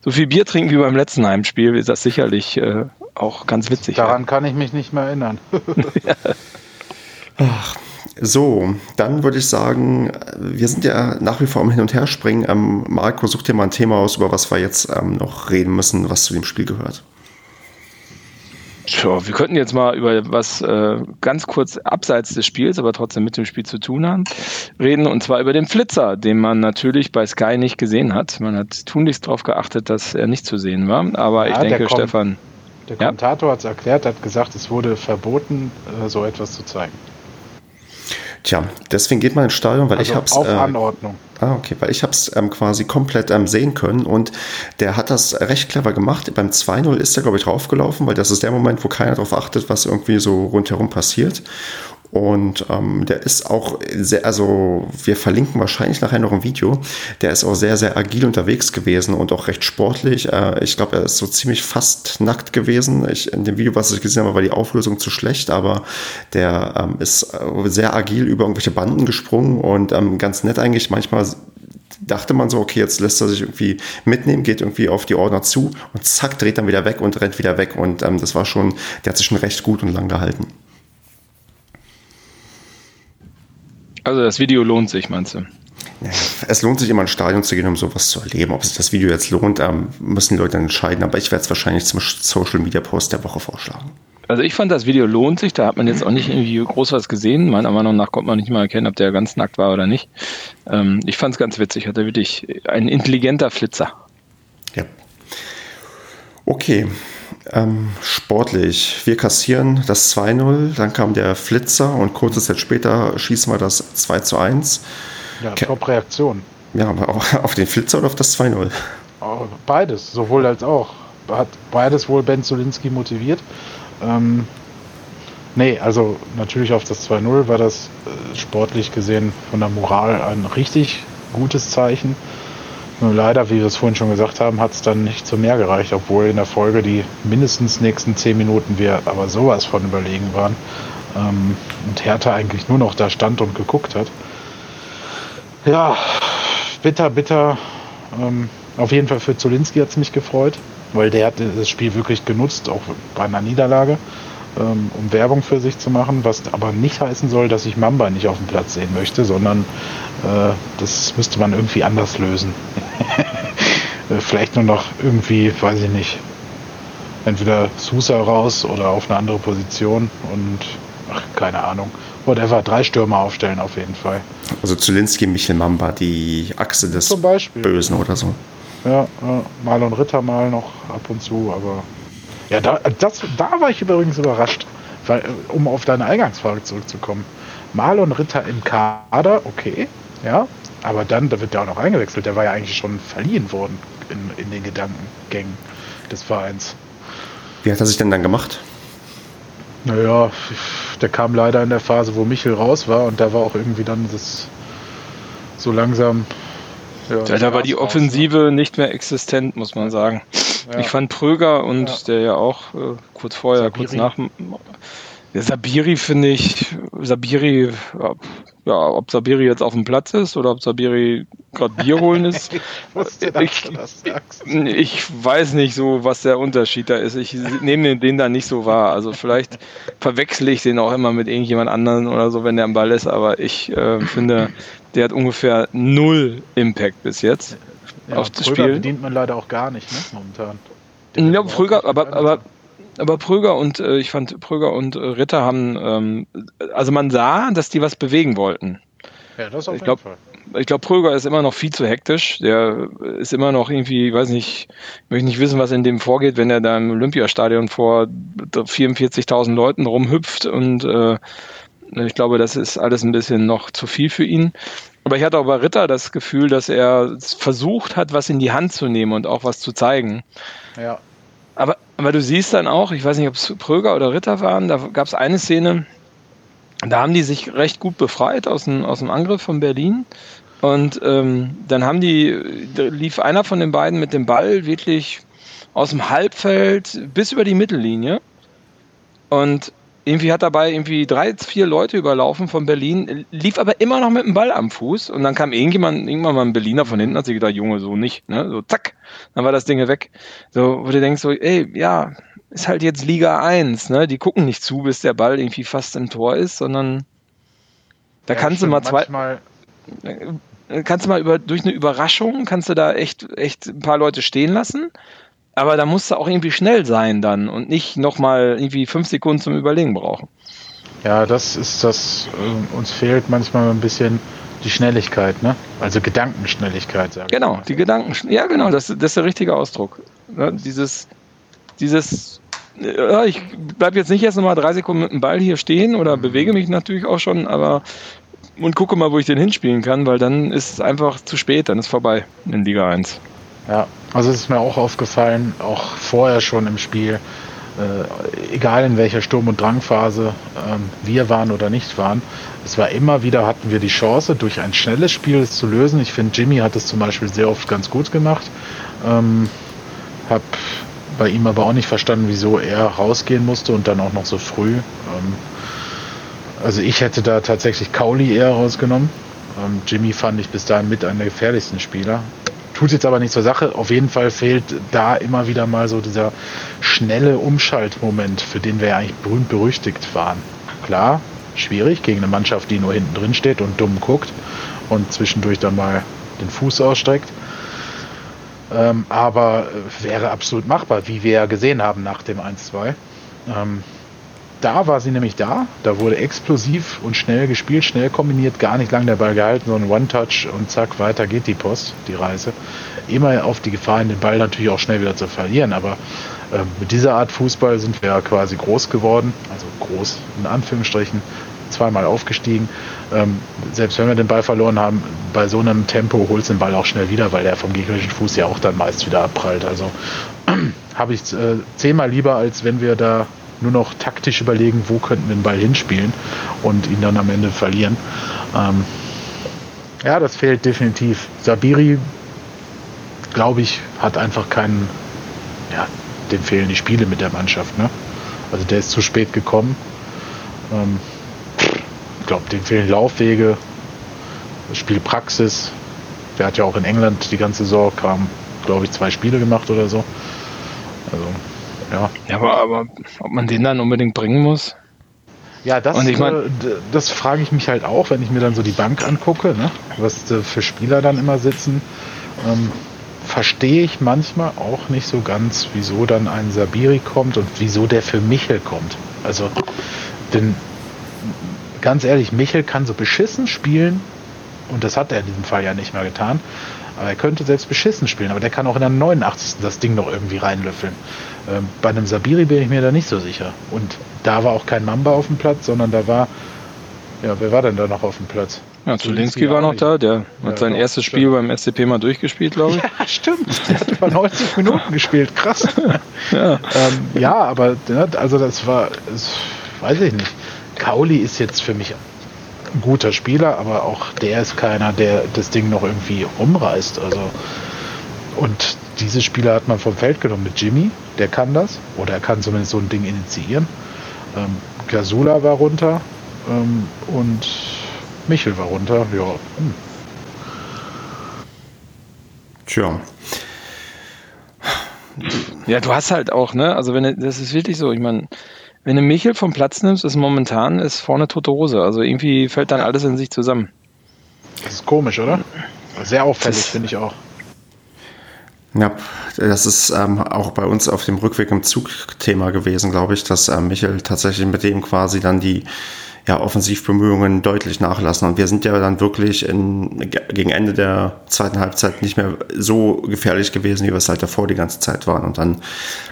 [SPEAKER 2] so viel Bier trinken wie beim letzten Heimspiel, ist das sicherlich äh, auch ganz witzig.
[SPEAKER 3] Daran ja. kann ich mich nicht mehr erinnern.
[SPEAKER 1] ja. Ach, so, dann würde ich sagen, wir sind ja nach wie vor am Hin- und Herspringen. Ähm, Marco, such dir mal ein Thema aus, über was wir jetzt ähm, noch reden müssen, was zu dem Spiel gehört.
[SPEAKER 2] Tja, wir könnten jetzt mal über was äh, ganz kurz abseits des Spiels, aber trotzdem mit dem Spiel zu tun haben, reden. Und zwar über den Flitzer, den man natürlich bei Sky nicht gesehen hat. Man hat tunlichst darauf geachtet, dass er nicht zu sehen war. Aber ja, ich denke, Stefan.
[SPEAKER 3] Der Kommentator ja? hat es erklärt, hat gesagt, es wurde verboten, äh, so etwas zu zeigen.
[SPEAKER 1] Tja, deswegen geht man ins Stadion, weil also ich hab's.
[SPEAKER 3] Auf äh, Anordnung.
[SPEAKER 1] Ah, okay, weil ich hab's ähm, quasi komplett ähm, sehen können und der hat das recht clever gemacht. Beim 2-0 ist er, glaube ich, draufgelaufen, weil das ist der Moment, wo keiner darauf achtet, was irgendwie so rundherum passiert. Und ähm, der ist auch sehr, also wir verlinken wahrscheinlich nachher noch ein Video. Der ist auch sehr, sehr agil unterwegs gewesen und auch recht sportlich. Äh, ich glaube, er ist so ziemlich fast nackt gewesen. Ich, in dem Video, was ich gesehen habe, war die Auflösung zu schlecht, aber der ähm, ist äh, sehr agil über irgendwelche Banden gesprungen und ähm, ganz nett eigentlich. Manchmal dachte man so, okay, jetzt lässt er sich irgendwie mitnehmen, geht irgendwie auf die Ordner zu und zack, dreht dann wieder weg und rennt wieder weg. Und ähm, das war schon, der hat sich schon recht gut und lang gehalten.
[SPEAKER 2] Also das Video lohnt sich, meinst du?
[SPEAKER 1] Es lohnt sich immer ins Stadion zu gehen, um sowas zu erleben. Ob sich das Video jetzt lohnt, ähm, müssen die Leute entscheiden. Aber ich werde es wahrscheinlich zum Social Media Post der Woche vorschlagen.
[SPEAKER 2] Also ich fand, das Video lohnt sich. Da hat man jetzt auch nicht irgendwie groß was gesehen. Meiner Meinung nach konnte man nicht mal erkennen, ob der ganz nackt war oder nicht. Ähm, ich fand es ganz witzig. Hatte wirklich ein intelligenter Flitzer.
[SPEAKER 1] Ja. Okay, ähm, sportlich. Wir kassieren das 2-0, dann kam der Flitzer und kurze Zeit später schießen wir das 2 zu 1.
[SPEAKER 3] Ja, Top-Reaktion.
[SPEAKER 1] Ja, aber auch auf den Flitzer oder auf das 2-0?
[SPEAKER 3] Beides, sowohl als auch. Hat beides wohl Ben Zulinski motiviert. Ähm, nee, also natürlich auf das 2-0 war das äh, sportlich gesehen von der Moral ein richtig gutes Zeichen. Nur leider, wie wir es vorhin schon gesagt haben, hat es dann nicht zu mehr gereicht, obwohl in der Folge die mindestens nächsten zehn Minuten wir aber sowas von überlegen waren ähm, und Hertha eigentlich nur noch da stand und geguckt hat. Ja, bitter, bitter. Ähm, auf jeden Fall für Zolinski hat es mich gefreut, weil der hat das Spiel wirklich genutzt, auch bei einer Niederlage, ähm, um Werbung für sich zu machen, was aber nicht heißen soll, dass ich Mamba nicht auf dem Platz sehen möchte, sondern äh, das müsste man irgendwie anders lösen. Äh, vielleicht nur noch irgendwie, weiß ich nicht, entweder Sousa raus oder auf eine andere Position und ach, keine Ahnung. Whatever, drei Stürmer aufstellen auf jeden Fall.
[SPEAKER 1] Also Zulinski, Michel Mamba, die Achse des Bösen oder so.
[SPEAKER 3] Ja, ja, Marlon Ritter mal noch ab und zu, aber ja, da, das, da war ich übrigens überrascht, weil, äh, um auf deine Eingangsfrage zurückzukommen. Marlon Ritter im Kader, okay, ja, aber dann, da wird der auch noch eingewechselt. Der war ja eigentlich schon verliehen worden in, in den Gedankengängen des Vereins.
[SPEAKER 1] Wie hat er sich denn dann gemacht?
[SPEAKER 3] Naja, der kam leider in der Phase, wo Michel raus war und da war auch irgendwie dann das so langsam.
[SPEAKER 2] Ja, ja da war die Offensive raus, nicht mehr existent, muss man sagen. Ja. Ich fand Pröger und ja. der ja auch äh, kurz vorher, Sabiri. kurz nach der Sabiri finde ich, Sabiri, ja, ob Sabiri jetzt auf dem Platz ist oder ob Sabiri gerade Bier holen ist. ich, ich, weiß nicht so, was der Unterschied da ist. Ich nehme den da nicht so wahr. Also vielleicht verwechsel ich den auch immer mit irgendjemand anderen oder so, wenn der am Ball ist, aber ich äh, finde, der hat ungefähr null Impact bis jetzt
[SPEAKER 3] ja, auf das Spiel. bedient man leider auch gar nicht, ne, momentan.
[SPEAKER 2] ja, Prüger, aber, aber aber Pröger und äh, ich fand Pröger und äh, Ritter haben, ähm, also man sah, dass die was bewegen wollten. Ja, das auf ich jeden Fall. Ich glaube, Pröger ist immer noch viel zu hektisch. Der ist immer noch irgendwie, weiß nicht, ich möchte nicht wissen, was in dem vorgeht, wenn er da im Olympiastadion vor 44.000 Leuten rumhüpft und äh, ich glaube, das ist alles ein bisschen noch zu viel für ihn. Aber ich hatte auch bei Ritter das Gefühl, dass er versucht hat, was in die Hand zu nehmen und auch was zu zeigen. Ja. Aber, aber du siehst dann auch, ich weiß nicht, ob es Pröger oder Ritter waren, da gab es eine Szene, da haben die sich recht gut befreit aus dem, aus dem Angriff von Berlin. Und ähm, dann haben die, da lief einer von den beiden mit dem Ball wirklich aus dem Halbfeld bis über die Mittellinie. Und irgendwie hat dabei irgendwie drei, vier Leute überlaufen von Berlin, lief aber immer noch mit dem Ball am Fuß und dann kam irgendjemand, irgendwann mal ein Berliner von hinten, hat sich gedacht, Junge, so nicht, ne? So zack, dann war das Ding weg. So, wo du denkst so, ey, ja, ist halt jetzt Liga 1, ne? Die gucken nicht zu, bis der Ball irgendwie fast im Tor ist, sondern da ja, kannst du mal zwei. Äh, kannst du mal über, durch eine Überraschung, kannst du da echt, echt ein paar Leute stehen lassen. Aber da musst du auch irgendwie schnell sein dann und nicht nochmal irgendwie fünf Sekunden zum Überlegen brauchen.
[SPEAKER 3] Ja, das ist das, äh, uns fehlt manchmal ein bisschen die Schnelligkeit, ne? Also Gedankenschnelligkeit,
[SPEAKER 2] sag Genau, die Gedanken, ja genau, das, das ist der richtige Ausdruck. Ne? Dieses, dieses, ja, ich bleibe jetzt nicht erst nochmal drei Sekunden mit dem Ball hier stehen oder bewege mich natürlich auch schon, aber und gucke mal, wo ich den hinspielen kann, weil dann ist es einfach zu spät, dann ist vorbei in Liga 1.
[SPEAKER 3] Ja, also es ist mir auch aufgefallen, auch vorher schon im Spiel, äh, egal in welcher Sturm- und Drangphase ähm, wir waren oder nicht waren, es war immer wieder, hatten wir die Chance, durch ein schnelles Spiel es zu lösen. Ich finde, Jimmy hat es zum Beispiel sehr oft ganz gut gemacht. Ähm, hab bei ihm aber auch nicht verstanden, wieso er rausgehen musste und dann auch noch so früh. Ähm, also ich hätte da tatsächlich Kauli eher rausgenommen. Ähm, Jimmy fand ich bis dahin mit einer der gefährlichsten Spieler. Tut jetzt aber nichts zur Sache. Auf jeden Fall fehlt da immer wieder mal so dieser schnelle Umschaltmoment, für den wir ja eigentlich berühmt berüchtigt waren. Klar, schwierig gegen eine Mannschaft, die nur hinten drin steht und dumm guckt und zwischendurch dann mal den Fuß ausstreckt. Ähm, aber wäre absolut machbar, wie wir ja gesehen haben nach dem 1-2. Ähm, da war sie nämlich da. Da wurde explosiv und schnell gespielt, schnell kombiniert, gar nicht lang der Ball gehalten, sondern One-Touch und zack, weiter geht die Post, die Reise. Immer auf die Gefahr, den Ball natürlich auch schnell wieder zu verlieren. Aber äh, mit dieser Art Fußball sind wir ja quasi groß geworden, also groß in Anführungsstrichen, zweimal aufgestiegen. Ähm, selbst wenn wir den Ball verloren haben, bei so einem Tempo holst du den Ball auch schnell wieder, weil der vom gegnerischen Fuß ja auch dann meist wieder abprallt. Also habe ich äh, zehnmal lieber, als wenn wir da nur noch taktisch überlegen, wo könnten wir den Ball hinspielen und ihn dann am Ende verlieren. Ähm, ja, das fehlt definitiv. Sabiri, glaube ich, hat einfach keinen, ja, dem fehlen die Spiele mit der Mannschaft. Ne? Also der ist zu spät gekommen. Ähm, ich glaube, dem fehlen Laufwege, Spielpraxis. Der hat ja auch in England die ganze Saison, kam, glaube ich, zwei Spiele gemacht oder so.
[SPEAKER 2] Also ja. ja aber, aber ob man den dann unbedingt bringen muss?
[SPEAKER 3] Ja, das, Und ich mein, äh, das frage ich mich halt auch, wenn ich mir dann so die Bank angucke, ne? was äh, für Spieler dann immer sitzen. Ähm, verstehe ich manchmal auch nicht so ganz, wieso dann ein Sabiri kommt und wieso der für Michel kommt. Also, denn ganz ehrlich, Michel kann so beschissen spielen und das hat er in diesem Fall ja nicht mehr getan. Aber er könnte selbst beschissen spielen, aber der kann auch in der 89. das Ding noch irgendwie reinlöffeln. Ähm, bei einem Sabiri bin ich mir da nicht so sicher. Und da war auch kein Mamba auf dem Platz, sondern da war, ja, wer war denn da noch auf dem Platz?
[SPEAKER 2] Ja, Zulinski war noch da, der ja, hat sein erstes Spiel beim SCP mal durchgespielt, glaube ich.
[SPEAKER 3] Ja, stimmt. Der hat über 90 Minuten gespielt, krass. ja. Ähm, ja, aber also das war, das weiß ich nicht. Kauli ist jetzt für mich ein guter Spieler, aber auch der ist keiner, der das Ding noch irgendwie rumreißt. Also und diese Spieler hat man vom Feld genommen mit Jimmy, der kann das, oder er kann zumindest so ein Ding initiieren. Ähm, Gasula war runter ähm, und Michel war runter. Ja. Hm.
[SPEAKER 2] Tja. Ja, du hast halt auch, ne? Also wenn das ist wirklich so, ich meine, wenn du Michel vom Platz nimmst, ist momentan ist vorne tote Hose. Also irgendwie fällt dann alles in sich zusammen.
[SPEAKER 3] Das ist komisch, oder? Sehr auffällig, finde ich auch.
[SPEAKER 1] Ja, das ist ähm, auch bei uns auf dem Rückweg im Zug Thema gewesen, glaube ich, dass ähm, Michael tatsächlich mit dem quasi dann die ja, Offensivbemühungen deutlich nachlassen. Und wir sind ja dann wirklich in, gegen Ende der zweiten Halbzeit nicht mehr so gefährlich gewesen, wie wir es halt davor die ganze Zeit waren. Und dann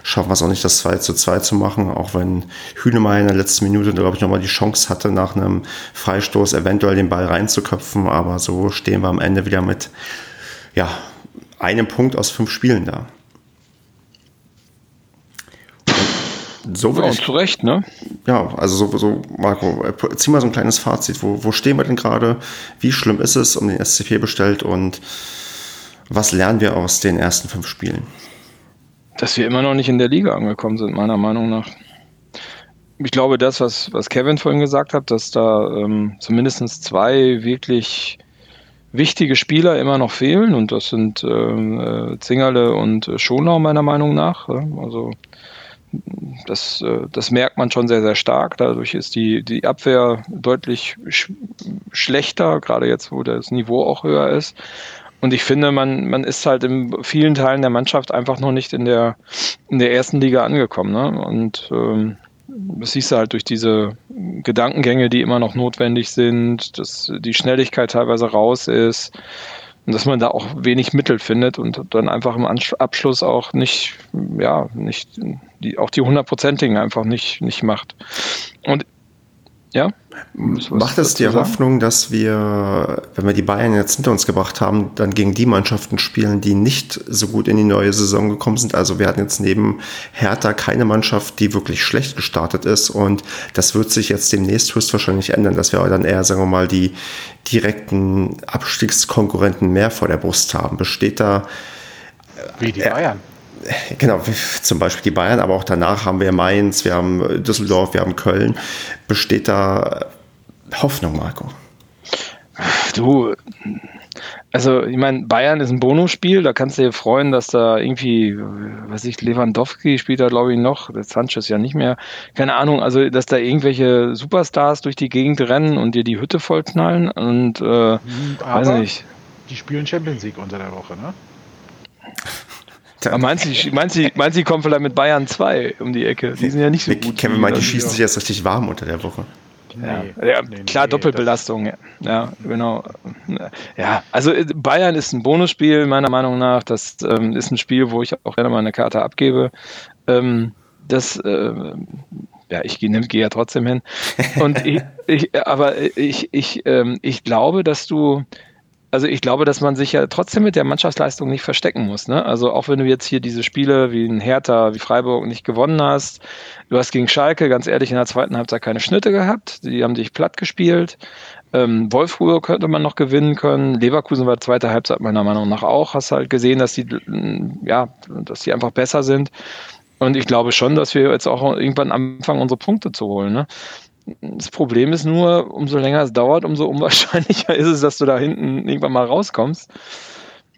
[SPEAKER 1] schaffen wir es auch nicht, das 2 zu 2 zu machen, auch wenn Hühnemeier in der letzten Minute, glaube ich, nochmal die Chance hatte, nach einem Freistoß eventuell den Ball reinzuköpfen. Aber so stehen wir am Ende wieder mit, ja, einem Punkt aus fünf Spielen da.
[SPEAKER 2] So ja, ich, zu Recht, ne?
[SPEAKER 1] Ja, also so, so, Marco, zieh mal so ein kleines Fazit. Wo, wo stehen wir denn gerade? Wie schlimm ist es um den SCP bestellt und was lernen wir aus den ersten fünf Spielen?
[SPEAKER 2] Dass wir immer noch nicht in der Liga angekommen sind, meiner Meinung nach. Ich glaube, das, was, was Kevin vorhin gesagt hat, dass da ähm, zumindest zwei wirklich wichtige Spieler immer noch fehlen und das sind ähm, äh, Zingerle und Schonau meiner Meinung nach. Also das, äh, das merkt man schon sehr, sehr stark. Dadurch ist die, die Abwehr deutlich sch schlechter, gerade jetzt, wo das Niveau auch höher ist. Und ich finde, man, man ist halt in vielen Teilen der Mannschaft einfach noch nicht in der, in der ersten Liga angekommen. Ne? Und ähm, das siehst du halt durch diese Gedankengänge, die immer noch notwendig sind, dass die Schnelligkeit teilweise raus ist. Und dass man da auch wenig Mittel findet und dann einfach im Abschluss auch nicht, ja, nicht, die, auch die hundertprozentigen einfach nicht, nicht macht. Und ja.
[SPEAKER 1] Macht es dir Hoffnung, dass wir, wenn wir die Bayern jetzt hinter uns gebracht haben, dann gegen die Mannschaften spielen, die nicht so gut in die neue Saison gekommen sind? Also wir hatten jetzt neben Hertha keine Mannschaft, die wirklich schlecht gestartet ist und das wird sich jetzt demnächst höchstwahrscheinlich ändern, dass wir dann eher, sagen wir mal, die direkten Abstiegskonkurrenten mehr vor der Brust haben. Besteht da
[SPEAKER 3] wie die Bayern?
[SPEAKER 1] Genau, zum Beispiel die Bayern, aber auch danach haben wir Mainz, wir haben Düsseldorf, wir haben Köln. Besteht da Hoffnung, Marco?
[SPEAKER 2] Du, also ich meine, Bayern ist ein Bonusspiel, da kannst du dir freuen, dass da irgendwie, was ich, Lewandowski spielt da glaube ich noch, der Sanchez ja nicht mehr, keine Ahnung, also dass da irgendwelche Superstars durch die Gegend rennen und dir die Hütte vollknallen und äh, aber weiß nicht.
[SPEAKER 3] Die spielen Champions League unter der Woche, ne?
[SPEAKER 2] Aber meinst du, meinst, du, meinst du, die kommen vielleicht mit Bayern 2 um die Ecke? Die sind ja nicht so gut.
[SPEAKER 1] Kevin meint, die schießen sich jetzt richtig warm unter der Woche.
[SPEAKER 2] Ja, ja nee, klar, nee, Doppelbelastung. Ja. ja, genau. Ja, also äh, Bayern ist ein Bonusspiel, meiner Meinung nach. Das ähm, ist ein Spiel, wo ich auch gerne mal eine Karte abgebe. Ähm, das, äh, ja, ich gehe geh ja trotzdem hin. Und ich, ich, aber ich, ich, ähm, ich glaube, dass du also ich glaube, dass man sich ja trotzdem mit der Mannschaftsleistung nicht verstecken muss. Ne? Also auch wenn du jetzt hier diese Spiele wie ein Hertha, wie Freiburg nicht gewonnen hast, du hast gegen Schalke ganz ehrlich in der zweiten Halbzeit keine Schnitte gehabt, die haben dich platt gespielt. Ähm, Wolfsburg könnte man noch gewinnen können. Leverkusen war zweite Halbzeit meiner Meinung nach auch. Hast halt gesehen, dass die, ja, dass die einfach besser sind. Und ich glaube schon, dass wir jetzt auch irgendwann anfangen, unsere Punkte zu holen. Ne? Das Problem ist nur, umso länger es dauert, umso unwahrscheinlicher ist es, dass du da hinten irgendwann mal rauskommst.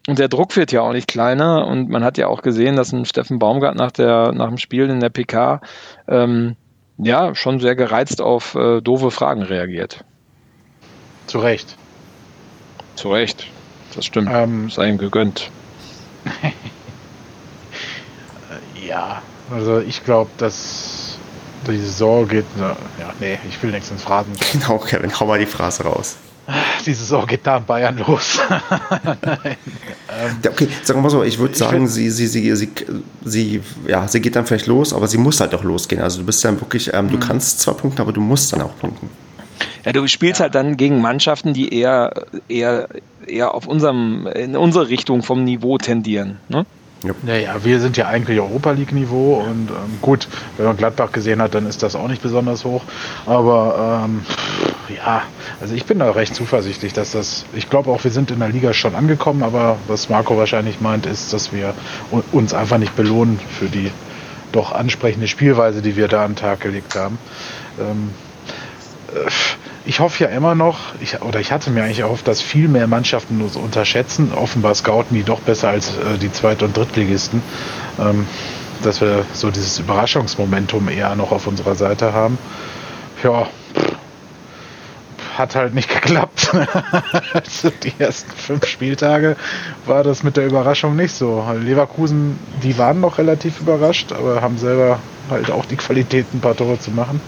[SPEAKER 2] Und der Druck wird ja auch nicht kleiner. Und man hat ja auch gesehen, dass ein Steffen Baumgart nach, der, nach dem Spiel in der PK ähm, ja schon sehr gereizt auf äh, doofe Fragen reagiert.
[SPEAKER 3] Zu Recht.
[SPEAKER 2] Zu Recht. Das stimmt. Ähm, Sei ihm gegönnt.
[SPEAKER 3] ja, also ich glaube, dass die Saison geht, ja, nee, ich will nichts ins Phrasen.
[SPEAKER 1] Genau, Kevin, hau mal die Phrase raus.
[SPEAKER 3] Die Saison geht da in Bayern los.
[SPEAKER 1] Nein. Ähm, okay, sagen wir mal so, ich würde sagen, sie, sie, sie, sie, sie, ja, sie geht dann vielleicht los, aber sie muss halt auch losgehen. Also du bist dann wirklich, ähm, du mhm. kannst zwar punkten, aber du musst dann auch punkten.
[SPEAKER 2] Ja, du spielst ja. halt dann gegen Mannschaften, die eher, eher, eher auf unserem, in unsere Richtung vom Niveau tendieren. Ne?
[SPEAKER 3] Ja. Naja, wir sind ja eigentlich Europa League-Niveau und ähm, gut, wenn man Gladbach gesehen hat, dann ist das auch nicht besonders hoch. Aber ähm, ja, also ich bin da recht zuversichtlich, dass das, ich glaube auch, wir sind in der Liga schon angekommen, aber was Marco wahrscheinlich meint, ist, dass wir uns einfach nicht belohnen für die doch ansprechende Spielweise, die wir da an den Tag gelegt haben. Ähm, äh, ich hoffe ja immer noch, ich, oder ich hatte mir eigentlich erhofft, dass viel mehr Mannschaften uns unterschätzen. Offenbar scouten die doch besser als äh, die Zweit- und Drittligisten. Ähm, dass wir so dieses Überraschungsmomentum eher noch auf unserer Seite haben. Ja, hat halt nicht geklappt. also die ersten fünf Spieltage war das mit der Überraschung nicht so. Leverkusen, die waren noch relativ überrascht, aber haben selber halt auch die Qualität, ein paar Tore zu machen.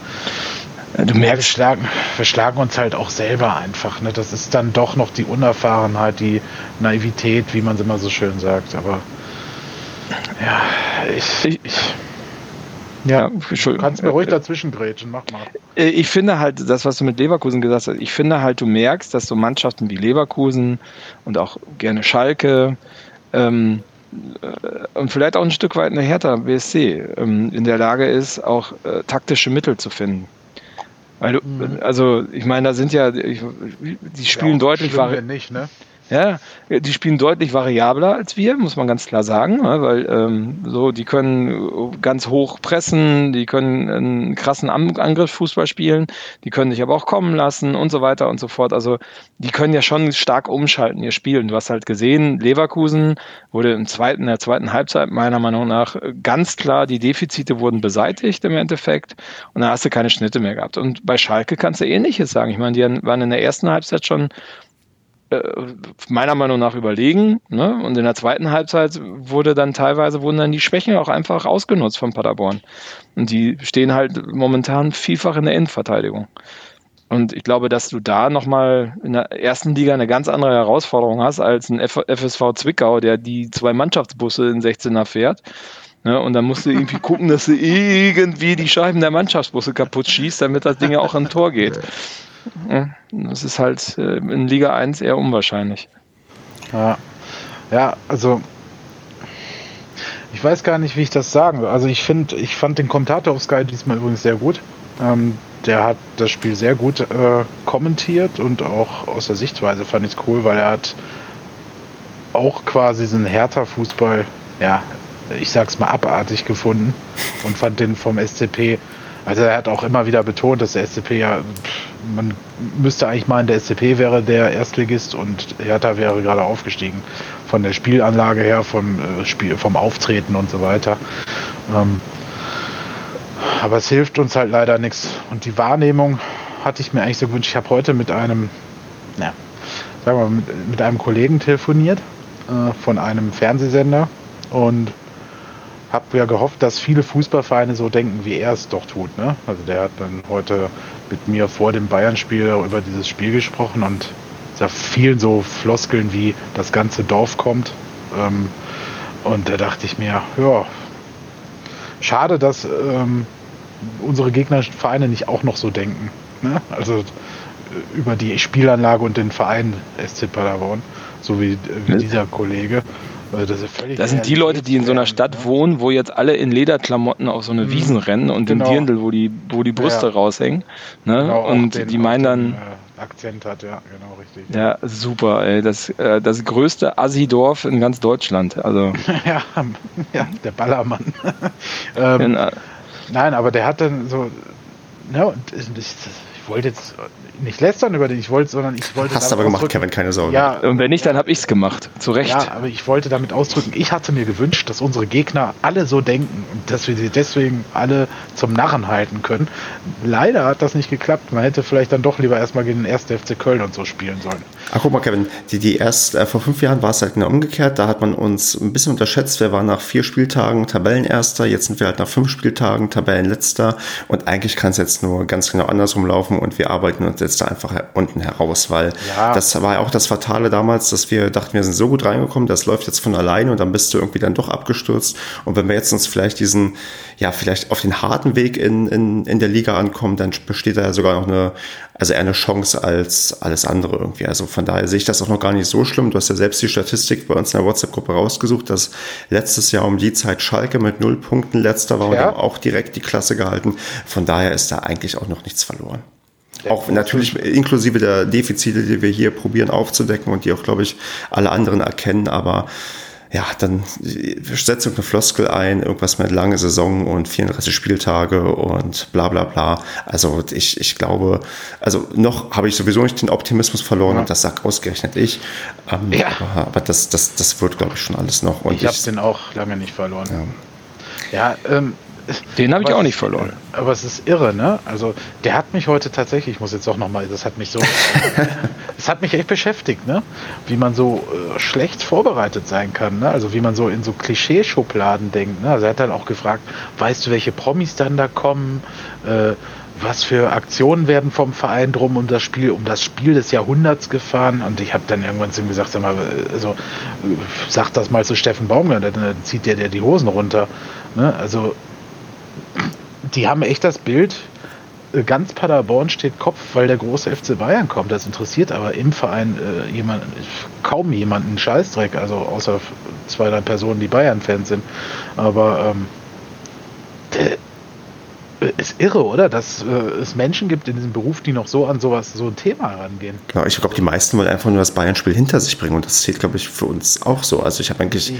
[SPEAKER 3] Du merkst, wir schlagen, wir schlagen uns halt auch selber einfach. Ne? Das ist dann doch noch die Unerfahrenheit, die Naivität, wie man es immer so schön sagt. Aber ja, ich, ich, ich ja, du kannst mir ruhig dazwischen grätschen, mach mal.
[SPEAKER 2] Äh, ich finde halt, das, was du mit Leverkusen gesagt hast, ich finde halt, du merkst, dass so Mannschaften wie Leverkusen und auch gerne Schalke ähm, äh, und vielleicht auch ein Stück weit eine Hertha BSC ähm, in der Lage ist, auch äh, taktische Mittel zu finden. Weil du, mhm. also ich meine, da sind ja, ich, die spielen ja, deutlich
[SPEAKER 3] nicht, ne?
[SPEAKER 2] Ja, die spielen deutlich variabler als wir, muss man ganz klar sagen, ne, weil ähm, so die können ganz hoch pressen, die können einen krassen Angriffsfußball spielen, die können sich aber auch kommen lassen und so weiter und so fort. Also die können ja schon stark umschalten ihr Spiel. du hast halt gesehen, Leverkusen wurde im zweiten, in der zweiten Halbzeit meiner Meinung nach ganz klar, die Defizite wurden beseitigt im Endeffekt und da hast du keine Schnitte mehr gehabt. Und bei Schalke kannst du ähnliches sagen. Ich meine, die waren in der ersten Halbzeit schon äh, meiner Meinung nach überlegen. Ne? Und in der zweiten Halbzeit wurde dann teilweise wurden dann die Schwächen auch einfach ausgenutzt von Paderborn. Und die stehen halt momentan vielfach in der Innenverteidigung. Und ich glaube, dass du da nochmal in der ersten Liga eine ganz andere Herausforderung hast als ein FSV Zwickau, der die zwei Mannschaftsbusse in 16er fährt. Ne? Und dann musst du irgendwie gucken, dass du irgendwie die Scheiben der Mannschaftsbusse kaputt schießt, damit das Ding ja auch ein Tor geht. Das ist halt äh, in Liga 1 eher unwahrscheinlich.
[SPEAKER 3] Ja, ja also ich weiß gar nicht, wie ich das sagen soll. Also ich finde, ich fand den Kommentator auf Sky diesmal übrigens sehr gut. Ähm, der hat das Spiel sehr gut äh, kommentiert und auch aus der Sichtweise fand ich es cool, weil er hat auch quasi diesen härter Fußball, ja, ich sag's mal abartig gefunden und fand den vom SCP also er hat auch immer wieder betont, dass der SCP ja, man müsste eigentlich meinen, der SCP wäre der Erstligist und Hertha wäre gerade aufgestiegen. Von der Spielanlage her, vom, äh, Spiel, vom Auftreten und so weiter. Ähm, aber es hilft uns halt leider nichts. Und die Wahrnehmung hatte ich mir eigentlich so gewünscht. Ich habe heute mit einem, ja, sagen wir mal, mit, mit einem Kollegen telefoniert äh, von einem Fernsehsender und habe ja gehofft, dass viele Fußballvereine so denken, wie er es doch tut. Ne? Also der hat dann heute mit mir vor dem Bayern-Spiel über dieses Spiel gesprochen und da fielen so Floskeln wie das ganze Dorf kommt. Ähm, und da dachte ich mir, ja, schade, dass ähm, unsere gegnerischen Vereine nicht auch noch so denken. Ne? Also äh, über die Spielanlage und den Verein SC Paderborn, so wie, wie dieser Kollege.
[SPEAKER 2] Also das, das sind die Leute, die in so einer Stadt ne? wohnen, wo jetzt alle in Lederklamotten auf so eine mhm. Wiesen rennen und genau. den Dirndl, wo die, wo die Brüste ja. raushängen. Ne? Genau, und den, die meinen dann. Den,
[SPEAKER 3] äh, Akzent hat, ja, genau, richtig.
[SPEAKER 2] Ja, super, ey. Das, äh, das größte Assi-Dorf in ganz Deutschland. Also.
[SPEAKER 3] ja, ja, der Ballermann. ähm, genau. Nein, aber der hat dann so. Ja, und ich, ich wollte jetzt nicht lästern über den, ich wollte, sondern ich wollte.
[SPEAKER 1] Hast aber gemacht, Kevin, keine Sorge.
[SPEAKER 2] Ja, und wenn nicht, dann habe ich es gemacht. Zu Recht. Ja,
[SPEAKER 3] aber ich wollte damit ausdrücken, ich hatte mir gewünscht, dass unsere Gegner alle so denken und dass wir sie deswegen alle zum Narren halten können. Leider hat das nicht geklappt. Man hätte vielleicht dann doch lieber erstmal gegen den 1. FC Köln und so spielen sollen.
[SPEAKER 1] Ach, guck mal, Kevin, die, die erst äh, vor fünf Jahren war es halt genau umgekehrt. Da hat man uns ein bisschen unterschätzt. Wir waren nach vier Spieltagen Tabellenerster. Jetzt sind wir halt nach fünf Spieltagen Tabellenletzter. Und eigentlich kann es jetzt nur ganz genau andersrum laufen und wir arbeiten uns jetzt da einfach unten heraus, weil ja. das war ja auch das Fatale damals, dass wir dachten, wir sind so gut reingekommen, das läuft jetzt von alleine und dann bist du irgendwie dann doch abgestürzt. Und wenn wir jetzt uns vielleicht diesen, ja, vielleicht auf den harten Weg in, in, in der Liga ankommen, dann besteht da ja sogar noch eine, also eher eine Chance als alles andere irgendwie. Also von daher sehe ich das auch noch gar nicht so schlimm. Du hast ja selbst die Statistik bei uns in der WhatsApp-Gruppe rausgesucht, dass letztes Jahr um die Zeit Schalke mit null Punkten letzter war ja. und auch direkt die Klasse gehalten. Von daher ist da eigentlich auch noch nichts verloren. Auch natürlich inklusive der Defizite, die wir hier probieren aufzudecken und die auch, glaube ich, alle anderen erkennen, aber ja, dann setzt eine Floskel ein, irgendwas mit lange Saison und 34 Spieltage und bla bla bla. Also ich, ich glaube, also noch habe ich sowieso nicht den Optimismus verloren ja. und das sagt ausgerechnet ich. Ähm, ja. Aber, aber, das, das, das wird, glaube ich, schon alles noch.
[SPEAKER 3] Und ich habe den auch lange nicht verloren. Ja, ja ähm,
[SPEAKER 2] den habe ich auch nicht verloren.
[SPEAKER 3] Aber es ist irre, ne? Also der hat mich heute tatsächlich, ich muss jetzt auch nochmal, das hat mich so, das hat mich echt beschäftigt, ne? Wie man so äh, schlecht vorbereitet sein kann, ne? Also wie man so in so Klischeeschubladen denkt, ne? Also er hat dann auch gefragt, weißt du, welche Promis dann da kommen? Äh, was für Aktionen werden vom Verein drum um das Spiel, um das Spiel des Jahrhunderts gefahren. Und ich habe dann irgendwann zu ihm gesagt, sag mal, also sag das mal zu Steffen Baumgart, dann zieht der, der die Hosen runter. Ne? Also die haben echt das Bild, ganz Paderborn steht Kopf, weil der große FC Bayern kommt. Das interessiert aber im Verein äh, jemand, kaum jemanden Scheißdreck, also außer zwei, drei Personen, die Bayern-Fans sind. Aber ähm, der, ist irre, oder? Dass äh, es Menschen gibt in diesem Beruf, die noch so an sowas, so ein Thema herangehen.
[SPEAKER 1] Genau, ich glaube, die meisten wollen einfach nur das Bayern-Spiel hinter sich bringen und das zählt, glaube ich, für uns auch so. Also ich habe eigentlich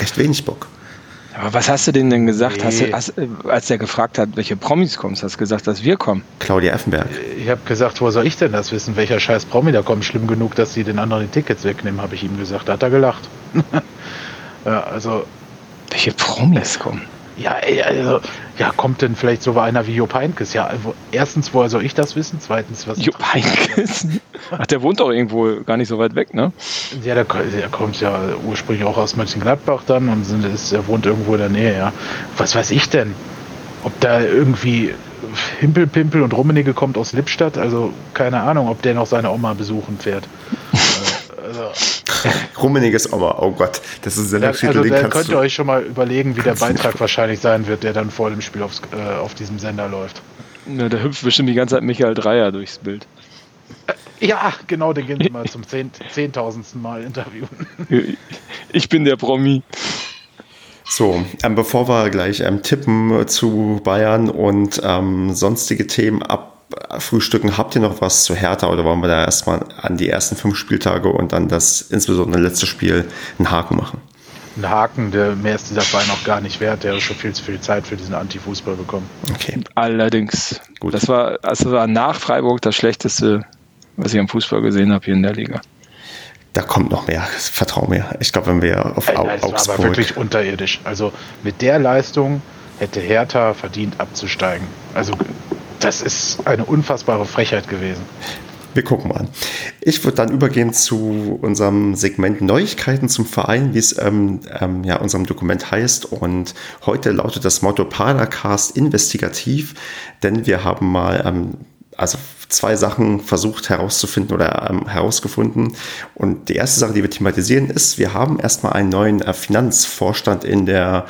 [SPEAKER 1] recht wenig Bock.
[SPEAKER 2] Aber was hast du denen denn gesagt, nee. hast du, hast, als der gefragt hat, welche Promis kommst? Hast du gesagt, dass wir kommen?
[SPEAKER 1] Claudia Effenberg.
[SPEAKER 3] Ich habe gesagt, wo soll ich denn das wissen, welcher scheiß Promi da kommt? Schlimm genug, dass sie den anderen die Tickets wegnehmen, habe ich ihm gesagt. Da hat er gelacht. ja, also.
[SPEAKER 2] Welche Promis kommen?
[SPEAKER 3] Ja, also, ja, kommt denn vielleicht so einer wie Jupp Heynckes? Ja, also, erstens, woher soll ich das wissen? Zweitens, was.
[SPEAKER 2] Jupp Heynckes? Ach, der wohnt doch irgendwo gar nicht so weit weg, ne?
[SPEAKER 3] Ja, der, der kommt ja ursprünglich auch aus Mönchengladbach dann und ist, er wohnt irgendwo in der Nähe, ja. Was weiß ich denn? Ob da irgendwie Himpelpimpel und Rummenigge kommt aus Lippstadt, also keine Ahnung, ob der noch seine Oma besuchen fährt.
[SPEAKER 1] also. Rummeniges Oma, oh Gott, das ist ein
[SPEAKER 3] ja, Also da könnt ihr euch schon mal überlegen, wie der Beitrag wahrscheinlich sein wird, der dann vor dem Spiel aufs, äh, auf diesem Sender läuft.
[SPEAKER 2] Ja, da hüpft bestimmt die ganze Zeit Michael Dreier durchs Bild.
[SPEAKER 3] Äh, ja, genau, den gehen Sie mal zum zehntausendsten Mal interviewen.
[SPEAKER 2] Ich bin der Promi.
[SPEAKER 1] So, ähm, bevor wir gleich ähm, tippen zu Bayern und ähm, sonstige Themen ab Frühstücken. Habt ihr noch was zu Hertha oder wollen wir da erstmal an die ersten fünf Spieltage und dann das insbesondere letzte Spiel einen Haken machen?
[SPEAKER 3] Ein Haken, der mehr ist dieser Verein auch gar nicht wert. Der hat schon viel zu viel Zeit für diesen Anti-Fußball bekommen.
[SPEAKER 2] Okay. Allerdings. Gut. Das war, also war nach Freiburg das schlechteste, was ich am Fußball gesehen habe hier in der Liga.
[SPEAKER 1] Da kommt noch mehr, vertrau mir. Ich glaube, wenn wir auf
[SPEAKER 3] Au das Augsburg... aber wirklich unterirdisch. Also mit der Leistung hätte Hertha verdient abzusteigen. Also das ist eine unfassbare Frechheit gewesen.
[SPEAKER 1] Wir gucken mal. Ich würde dann übergehen zu unserem Segment Neuigkeiten zum Verein, wie es ähm, ähm, ja unserem Dokument heißt. Und heute lautet das Motto Padercast investigativ, denn wir haben mal ähm, also zwei Sachen versucht herauszufinden oder ähm, herausgefunden. Und die erste Sache, die wir thematisieren, ist, wir haben erstmal einen neuen äh, Finanzvorstand in der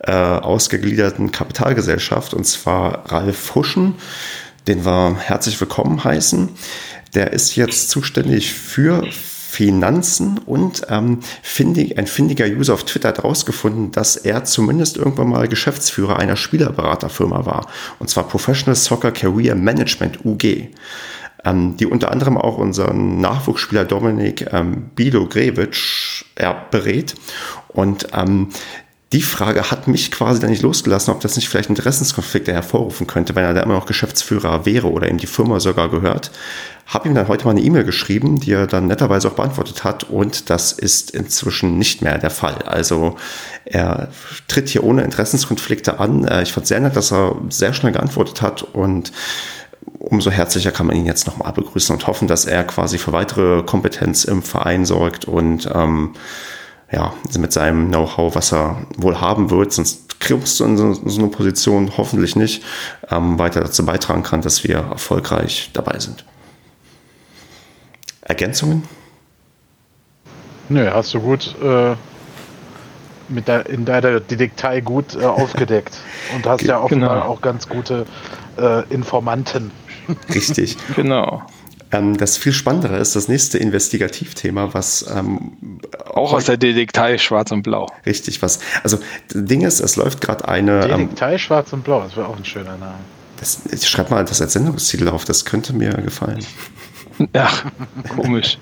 [SPEAKER 1] äh, ausgegliederten Kapitalgesellschaft, und zwar Ralf Huschen, den wir herzlich willkommen heißen. Der ist jetzt zuständig für Finanzen und ähm, findig, ein findiger User auf Twitter hat herausgefunden, dass er zumindest irgendwann mal Geschäftsführer einer Spielerberaterfirma war, und zwar Professional Soccer Career Management UG ähm, die unter anderem auch unseren Nachwuchsspieler Dominik ähm, Bilo äh, berät. Und ähm, die Frage hat mich quasi dann nicht losgelassen, ob das nicht vielleicht Interessenskonflikte hervorrufen könnte, wenn er da immer noch Geschäftsführer wäre oder ihm die Firma sogar gehört. Habe ihm dann heute mal eine E-Mail geschrieben, die er dann netterweise auch beantwortet hat und das ist inzwischen nicht mehr der Fall. Also er tritt hier ohne Interessenskonflikte an. Äh, ich fand sehr nett, dass er sehr schnell geantwortet hat und umso herzlicher kann man ihn jetzt nochmal begrüßen und hoffen, dass er quasi für weitere Kompetenz im Verein sorgt und ähm, ja, mit seinem Know-how, was er wohl haben wird, sonst kriegst du in so, so eine Position hoffentlich nicht, ähm, weiter dazu beitragen kann, dass wir erfolgreich dabei sind. Ergänzungen?
[SPEAKER 3] Nö, hast du gut äh, mit der, in deiner Detail gut äh, aufgedeckt und hast ja auch, genau. auch ganz gute äh, Informanten.
[SPEAKER 1] Richtig.
[SPEAKER 2] genau.
[SPEAKER 1] Ähm, das viel Spannendere ist das nächste Investigativthema, was ähm,
[SPEAKER 2] auch aus der Detektei Schwarz und Blau.
[SPEAKER 1] Richtig, was. Also, das Ding ist, es läuft gerade eine.
[SPEAKER 3] Detektei ähm, Schwarz und Blau, das wäre auch ein schöner Name.
[SPEAKER 1] Das, ich schreibe mal das als Sendungstitel auf, das könnte mir gefallen.
[SPEAKER 2] Ach, komisch.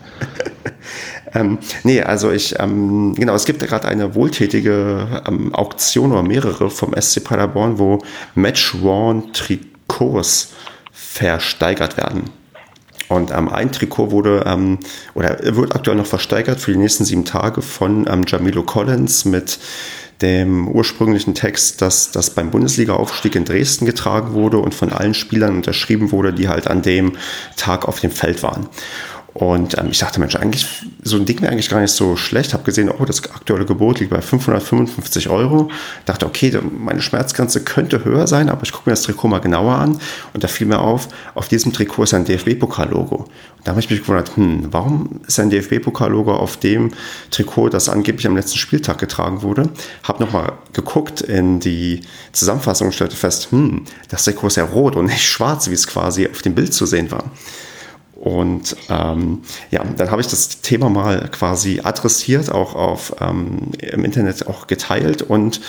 [SPEAKER 1] ähm, nee, also ich, ähm, genau, es gibt gerade eine wohltätige ähm, Auktion oder mehrere vom SC Paderborn, wo Match-Worn-Trikots versteigert werden. Und ähm, ein Trikot wurde ähm, oder wird aktuell noch versteigert für die nächsten sieben Tage von ähm, Jamilo Collins mit dem ursprünglichen Text, dass das beim Bundesliga-Aufstieg in Dresden getragen wurde und von allen Spielern unterschrieben wurde, die halt an dem Tag auf dem Feld waren. Und ähm, ich dachte, Mensch, eigentlich so ein Ding wäre eigentlich gar nicht so schlecht. Habe gesehen, oh, das aktuelle Gebot liegt bei 555 Euro. Dachte, okay, meine Schmerzgrenze könnte höher sein, aber ich gucke mir das Trikot mal genauer an. Und da fiel mir auf, auf diesem Trikot ist ein DFB-Pokal-Logo. Und da habe ich mich gewundert, hm, warum ist ein DFB-Pokal-Logo auf dem Trikot, das angeblich am letzten Spieltag getragen wurde? Habe nochmal geguckt in die Zusammenfassung und stellte fest, hm, das Trikot ist ja rot und nicht schwarz, wie es quasi auf dem Bild zu sehen war. Und ähm, ja, dann habe ich das Thema mal quasi adressiert, auch auf ähm, im Internet auch geteilt. Und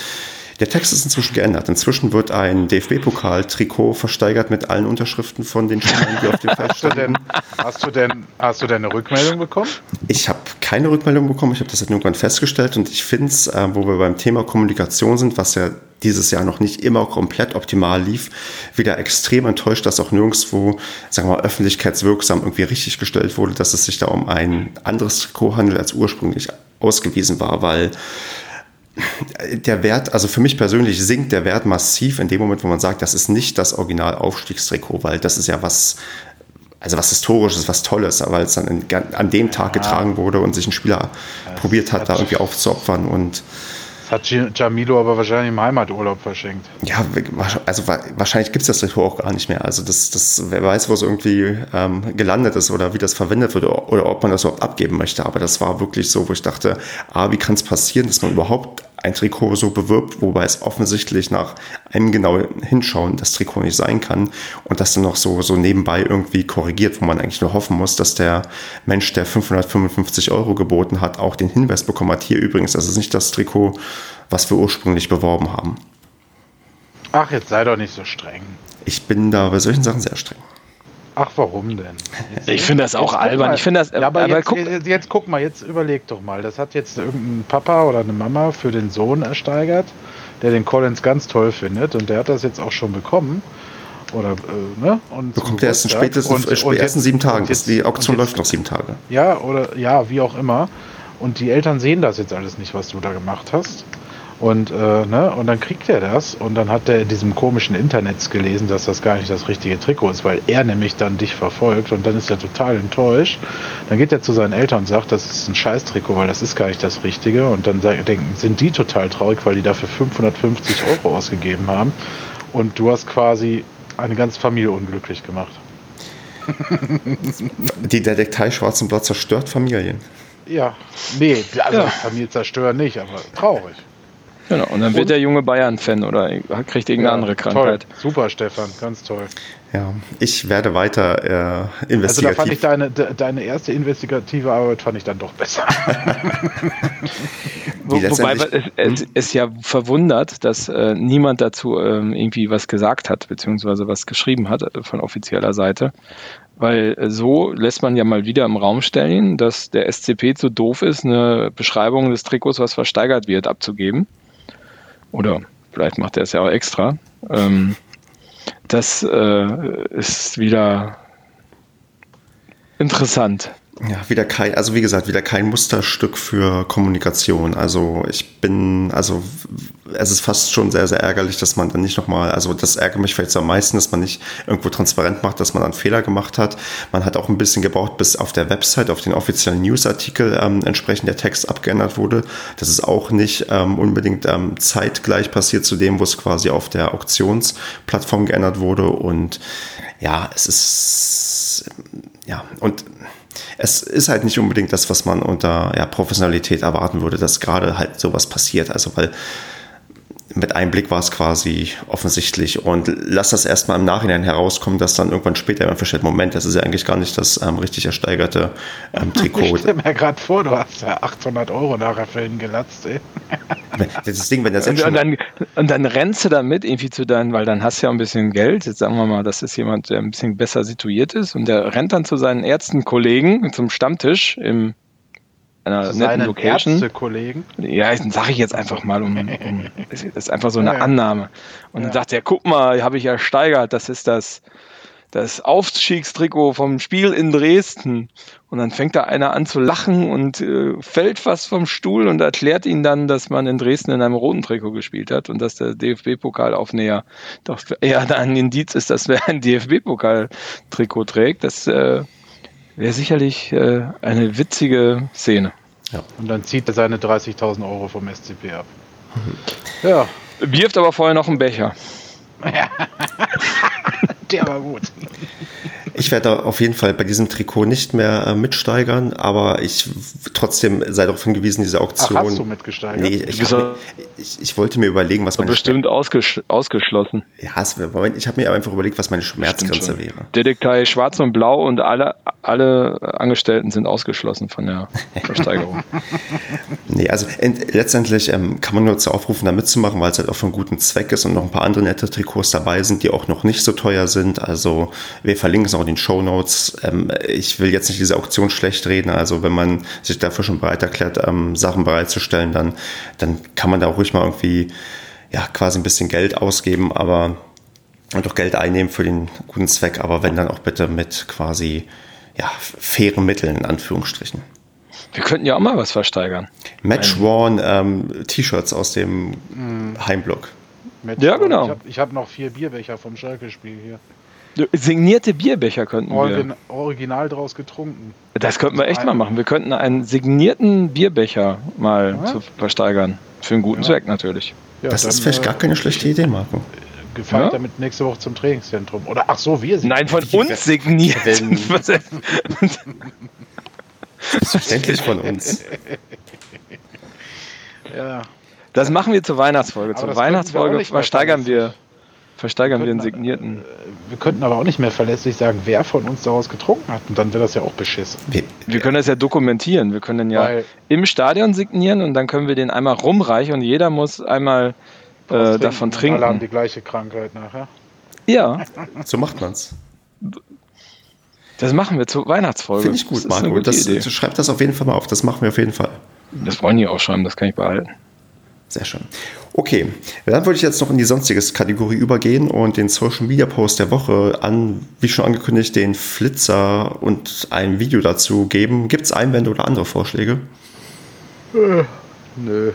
[SPEAKER 1] der Text ist inzwischen geändert. Inzwischen wird ein DFB-Pokal-Trikot versteigert mit allen Unterschriften von den Spielern, die auf dem Feld stehen.
[SPEAKER 3] Hast du denn, hast du denn eine Rückmeldung bekommen?
[SPEAKER 1] Ich habe keine Rückmeldung bekommen. Ich habe das halt irgendwann festgestellt und ich finde es, äh, wo wir beim Thema Kommunikation sind, was ja dieses Jahr noch nicht immer komplett optimal lief, wieder extrem enttäuscht, dass auch nirgendwo, sagen wir mal, öffentlichkeitswirksam irgendwie richtig gestellt wurde, dass es sich da um ein anderes Trikot handelt, als ursprünglich ausgewiesen war, weil der Wert, also für mich persönlich sinkt der Wert massiv in dem Moment, wo man sagt, das ist nicht das Original-Aufstiegstrikot, weil das ist ja was, also was Historisches, was Tolles, weil es dann in, an dem Tag ja. getragen wurde und sich ein Spieler das probiert hat, da irgendwie aufzuopfern und
[SPEAKER 3] das hat Jamilo aber wahrscheinlich im Heimaturlaub verschenkt.
[SPEAKER 1] Ja, also wahrscheinlich gibt es das Trikot auch gar nicht mehr. Also das, das wer weiß, wo es irgendwie ähm, gelandet ist oder wie das verwendet wird oder, oder ob man das überhaupt abgeben möchte. Aber das war wirklich so, wo ich dachte, ah, wie kann es passieren, dass man überhaupt ein Trikot so bewirbt, wobei es offensichtlich nach einem genauen Hinschauen das Trikot nicht sein kann und das dann noch so, so nebenbei irgendwie korrigiert, wo man eigentlich nur hoffen muss, dass der Mensch, der 555 Euro geboten hat, auch den Hinweis bekommen hat, hier übrigens, das ist nicht das Trikot, was wir ursprünglich beworben haben.
[SPEAKER 3] Ach, jetzt sei doch nicht so streng.
[SPEAKER 1] Ich bin da bei solchen Sachen sehr streng.
[SPEAKER 3] Ach, warum denn?
[SPEAKER 2] Jetzt, ich finde das auch albern. Ich finde das.
[SPEAKER 3] Ja, aber, aber jetzt, guck, jetzt, jetzt, guck mal, jetzt überleg doch mal. Das hat jetzt irgendein Papa oder eine Mama für den Sohn ersteigert, der den Collins ganz toll findet und der hat das jetzt auch schon bekommen. Oder, äh, ne?
[SPEAKER 1] Und Bekommt er erst in spätestens, und, und ersten sieben Tagen. Jetzt, die Auktion läuft noch sieben Tage.
[SPEAKER 3] Ja, oder ja, wie auch immer. Und die Eltern sehen das jetzt alles nicht, was du da gemacht hast. Und, äh, ne, und dann kriegt er das und dann hat er in diesem komischen Internet gelesen, dass das gar nicht das richtige Trikot ist, weil er nämlich dann dich verfolgt und dann ist er total enttäuscht. Dann geht er zu seinen Eltern und sagt, das ist ein Scheiß-Trikot, weil das ist gar nicht das Richtige. Und dann denken, sind die total traurig, weil die dafür 550 Euro ausgegeben haben. Und du hast quasi eine ganze Familie unglücklich gemacht.
[SPEAKER 1] Die Detektei Schwarzenblatt zerstört Familien.
[SPEAKER 3] Ja, nee, also ja. Familie zerstören nicht, aber traurig.
[SPEAKER 2] Genau, und dann wird der junge Bayern-Fan oder kriegt irgendeine ja, andere Krankheit.
[SPEAKER 3] Toll. Super, Stefan, ganz toll.
[SPEAKER 1] Ja, ich werde weiter äh, investigativ. Also da
[SPEAKER 3] fand ich deine, deine erste investigative Arbeit fand ich dann doch besser.
[SPEAKER 2] Wo, wobei es, es, es, ja verwundert, dass äh, niemand dazu ähm, irgendwie was gesagt hat, beziehungsweise was geschrieben hat äh, von offizieller Seite. Weil äh, so lässt man ja mal wieder im Raum stellen, dass der SCP zu doof ist, eine Beschreibung des Trikots, was versteigert wird, abzugeben. Oder vielleicht macht er es ja auch extra. Ähm, das äh, ist wieder interessant.
[SPEAKER 1] Ja, wieder kein, also wie gesagt, wieder kein Musterstück für Kommunikation. Also ich bin, also es ist fast schon sehr, sehr ärgerlich, dass man dann nicht nochmal, also das ärgert mich vielleicht so am meisten, dass man nicht irgendwo transparent macht, dass man einen Fehler gemacht hat. Man hat auch ein bisschen gebraucht, bis auf der Website, auf den offiziellen Newsartikel ähm, entsprechend der Text abgeändert wurde. Das ist auch nicht ähm, unbedingt ähm, zeitgleich passiert zu dem, wo es quasi auf der Auktionsplattform geändert wurde. Und ja, es ist, ja, und es ist halt nicht unbedingt das, was man unter ja, Professionalität erwarten würde, dass gerade halt sowas passiert. Also weil mit einem Blick war es quasi offensichtlich und lass das erstmal im Nachhinein herauskommen, dass dann irgendwann später jemand versteht, Moment, das ist ja eigentlich gar nicht das ähm, richtig ersteigerte ähm, Trikot. Ich
[SPEAKER 3] stell mir gerade vor, du hast ja 800 Euro nachher für ihn gelatzt, ey.
[SPEAKER 2] Das Ding, wenn das und, und, dann, und dann rennst du damit irgendwie zu deinen, weil dann hast du ja ein bisschen Geld, jetzt sagen wir mal, das ist jemand, der ein bisschen besser situiert ist und der rennt dann zu seinen Ärztenkollegen zum Stammtisch im
[SPEAKER 3] einer netten Location. Kollegen.
[SPEAKER 2] Ja, sage ich jetzt einfach mal, um, um, das ist einfach so eine ja, Annahme. Und ja. dann sagt er, guck mal, habe ich ersteigert, das ist das, das Aufstiegstrikot vom Spiel in Dresden. Und dann fängt da einer an zu lachen und äh, fällt fast vom Stuhl und erklärt ihnen dann, dass man in Dresden in einem roten Trikot gespielt hat und dass der DFB-Pokalaufnäher doch eher ein Indiz ist, dass wer ein DFB-Pokal-Trikot trägt. Das äh, wäre sicherlich äh, eine witzige Szene.
[SPEAKER 3] Ja. Und dann zieht er seine 30.000 Euro vom SCP ab. Ja.
[SPEAKER 2] Wirft aber vorher noch einen Becher.
[SPEAKER 3] Der war gut.
[SPEAKER 1] Ich werde auf jeden Fall bei diesem Trikot nicht mehr äh, mitsteigern, aber ich trotzdem sei darauf hingewiesen, diese Auktion. Ach,
[SPEAKER 3] hast du mitgesteigert?
[SPEAKER 1] Nee, ich, hab, ich, ich, wollte mir überlegen, was meine
[SPEAKER 2] Bestimmt ausgesch ausgeschlossen.
[SPEAKER 1] Ja, es, Moment, ich habe mir einfach überlegt, was meine Schmerzgrenze wäre.
[SPEAKER 2] Detektei Schwarz und Blau und alle, alle Angestellten sind ausgeschlossen von der Versteigerung.
[SPEAKER 1] nee, also letztendlich ähm, kann man nur dazu aufrufen, da mitzumachen, weil es halt auch für einen guten Zweck ist und noch ein paar andere nette Trikots dabei sind, die auch noch nicht so teuer sind. Also wir verlinken es auch in den Show Notes. Ähm, ich will jetzt nicht diese Auktion schlecht reden. Also wenn man sich dafür schon bereit erklärt, ähm, Sachen bereitzustellen, dann, dann kann man da auch ruhig mal irgendwie ja, quasi ein bisschen Geld ausgeben, aber und auch Geld einnehmen für den guten Zweck, aber wenn dann auch bitte mit quasi ja, fairen Mitteln in Anführungsstrichen.
[SPEAKER 2] Wir könnten ja auch mal was versteigern.
[SPEAKER 1] Match Worn ähm, T-Shirts aus dem mm. Heimblock.
[SPEAKER 2] Match ja, genau.
[SPEAKER 3] Ich habe hab noch vier Bierbecher vom Schalke-Spiel hier.
[SPEAKER 2] Signierte Bierbecher könnten
[SPEAKER 3] Origin, wir. Original draus getrunken.
[SPEAKER 2] Das könnten wir echt mal machen. Wir könnten einen signierten Bierbecher mal ja? zu versteigern. Für einen guten ja. Zweck natürlich.
[SPEAKER 1] Ja, das dann, ist vielleicht äh, gar keine schlechte Idee, Marco.
[SPEAKER 3] Gefällt ja? damit nächste Woche zum Trainingszentrum. Oder ach so, wir
[SPEAKER 2] sind. Nein, von uns signiert.
[SPEAKER 1] Selbstverständlich von uns.
[SPEAKER 2] ja. Das machen wir zur Weihnachtsfolge. zur Weihnachtsfolge versteigern wir versteigern wir, wir einen signierten. Äh,
[SPEAKER 3] wir könnten aber auch nicht mehr verlässlich sagen, wer von uns daraus getrunken hat. Und dann wäre das ja auch beschissen.
[SPEAKER 2] Wir, wir können das ja dokumentieren. Wir können ja Weil im Stadion signieren und dann können wir den einmal rumreichen und jeder muss einmal äh, davon trinken. Alle
[SPEAKER 3] haben die gleiche Krankheit nachher.
[SPEAKER 2] Ja.
[SPEAKER 1] so macht man's.
[SPEAKER 2] Das machen wir zur Weihnachtsfolge.
[SPEAKER 1] Finde ich gut, Marco. Das, schreib das auf jeden Fall mal auf. Das machen wir auf jeden Fall.
[SPEAKER 2] Das wollen die auch schreiben, das kann ich behalten.
[SPEAKER 1] Sehr schön. Okay, dann würde ich jetzt noch in die sonstige Kategorie übergehen und den Social Media Post der Woche an, wie schon angekündigt, den Flitzer und ein Video dazu geben. Gibt es Einwände oder andere Vorschläge?
[SPEAKER 3] Äh, nö.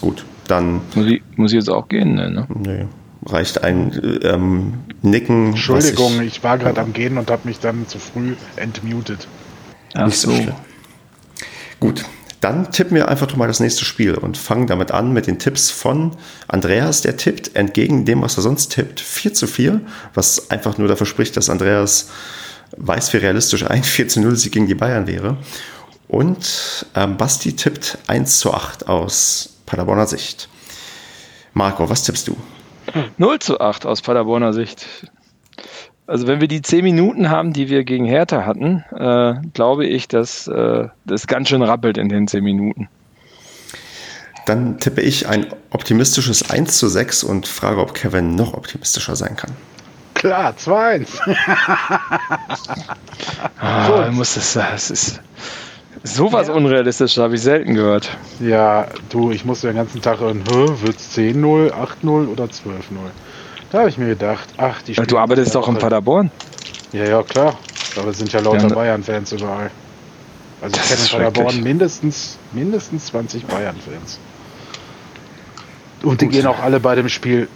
[SPEAKER 1] Gut, dann.
[SPEAKER 2] Muss ich, muss ich jetzt auch gehen? Ne?
[SPEAKER 1] Nö. Reicht ein ähm, Nicken.
[SPEAKER 3] Entschuldigung, ich, ich, war gerade am Gehen und habe mich dann zu früh entmutet.
[SPEAKER 1] Ach so. so Gut, dann tippen wir einfach mal das nächste Spiel und fangen damit an mit den Tipps von Andreas, der tippt entgegen dem, was er sonst tippt, 4 zu 4, was einfach nur dafür spricht, dass Andreas weiß, wie realistisch ein 4 zu 0 Sieg gegen die Bayern wäre. Und ähm, Basti tippt 1 zu 8 aus Paderborner Sicht. Marco, was tippst du?
[SPEAKER 2] 0 zu 8 aus Paderborner Sicht. Also wenn wir die zehn Minuten haben, die wir gegen Hertha hatten, äh, glaube ich, dass äh, das ganz schön rappelt in den zehn Minuten.
[SPEAKER 1] Dann tippe ich ein optimistisches 1 zu 6 und frage, ob Kevin noch optimistischer sein kann.
[SPEAKER 3] Klar, 2-1.
[SPEAKER 2] ah, so. muss das, das ist sowas ja. unrealistisch, habe ich selten gehört.
[SPEAKER 3] Ja, du, ich musste den ganzen Tag hören, wird es 10-0, 8-0 oder 12-0? Da habe ich mir gedacht, ach, die
[SPEAKER 2] Du arbeitest doch in Paderborn.
[SPEAKER 3] Ja, ja, klar. Aber es sind ja lauter ja, Bayern-Fans überall. Also ich kenne in Paderborn mindestens, mindestens 20 Bayern-Fans. Und die Gut. gehen auch alle bei dem Spiel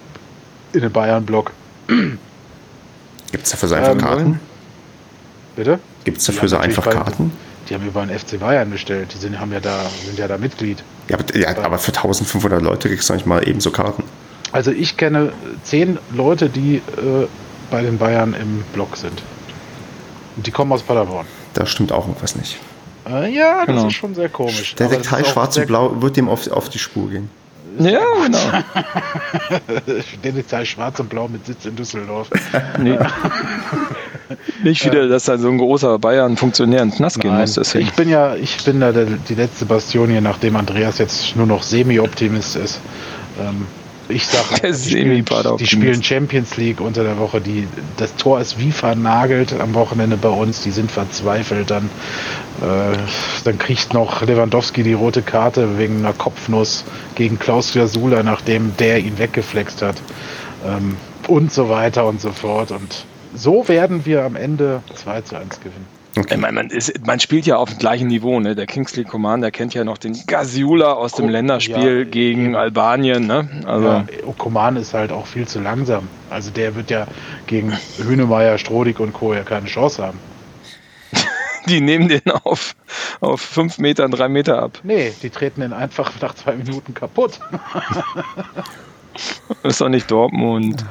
[SPEAKER 3] in den Bayern-Block.
[SPEAKER 1] Gibt es dafür so einfach ähm, Karten?
[SPEAKER 3] Bitte?
[SPEAKER 1] Gibt es dafür so einfach Karten?
[SPEAKER 3] Die haben über den FC Bayern bestellt. Die sind, haben ja da, sind ja da Mitglied.
[SPEAKER 1] Ja, aber, ja, aber für 1500 Leute kriegst du nicht mal ebenso Karten.
[SPEAKER 3] Also ich kenne zehn Leute, die äh, bei den Bayern im Block sind. Und die kommen aus Paderborn.
[SPEAKER 1] Da stimmt auch irgendwas nicht.
[SPEAKER 3] Äh, ja, genau. das ist schon sehr komisch.
[SPEAKER 1] Der Detail Schwarz und Blau wird dem auf, auf die Spur gehen.
[SPEAKER 2] Ja, genau.
[SPEAKER 3] Der Detail Schwarz und Blau mit Sitz in Düsseldorf.
[SPEAKER 2] nee. Nicht wieder, dass da so ein großer Bayern-Funktionär ins Nass gehen muss.
[SPEAKER 3] Deswegen. Ich bin ja, ich bin da der, die letzte Bastion hier, nachdem Andreas jetzt nur noch Semi-Optimist ist. Ähm, ich sage, die, spielen, die spielen Champions League unter der Woche. Die, das Tor ist wie vernagelt am Wochenende bei uns. Die sind verzweifelt. Dann, äh, dann kriegt noch Lewandowski die rote Karte wegen einer Kopfnuss gegen Klaus Jasula, nachdem der ihn weggeflext hat. Ähm, und so weiter und so fort. Und so werden wir am Ende 2 zu 1 gewinnen.
[SPEAKER 2] Okay. Man, man, ist, man, spielt ja auf dem gleichen Niveau. Ne? Der Kingsley Coman, kennt ja noch den Gaziula aus dem Länderspiel ja, gegen ja. Albanien. Ne?
[SPEAKER 3] Also ja, Coman ist halt auch viel zu langsam. Also der wird ja gegen Hünemeyer, Strodig und Co. ja keine Chance haben.
[SPEAKER 2] die nehmen den auf, auf fünf Metern, drei Meter ab.
[SPEAKER 3] Nee, die treten den einfach nach zwei Minuten kaputt.
[SPEAKER 2] Ist doch nicht Dortmund.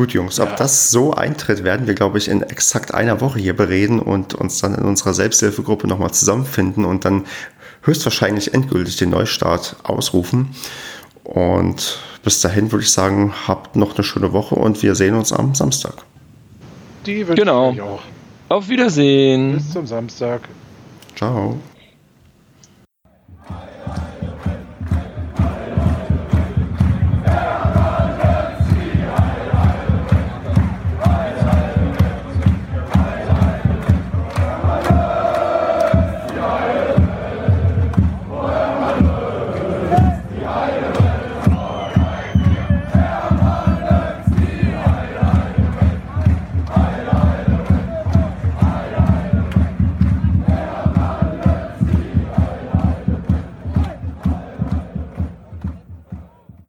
[SPEAKER 1] Gut, Jungs, ob
[SPEAKER 3] Ja.
[SPEAKER 1] das so eintritt, werden wir, glaube ich, in exakt einer Woche hier bereden und uns dann in unserer Selbsthilfegruppe nochmal zusammenfinden und dann höchstwahrscheinlich endgültig den Neustart ausrufen. Und bis dahin würde ich sagen, habt noch eine schöne Woche und wir sehen uns am Samstag.
[SPEAKER 3] Die wünsche
[SPEAKER 2] Genau.
[SPEAKER 3] ich auch.
[SPEAKER 2] Auf Wiedersehen.
[SPEAKER 3] Bis zum Samstag.
[SPEAKER 1] Ciao.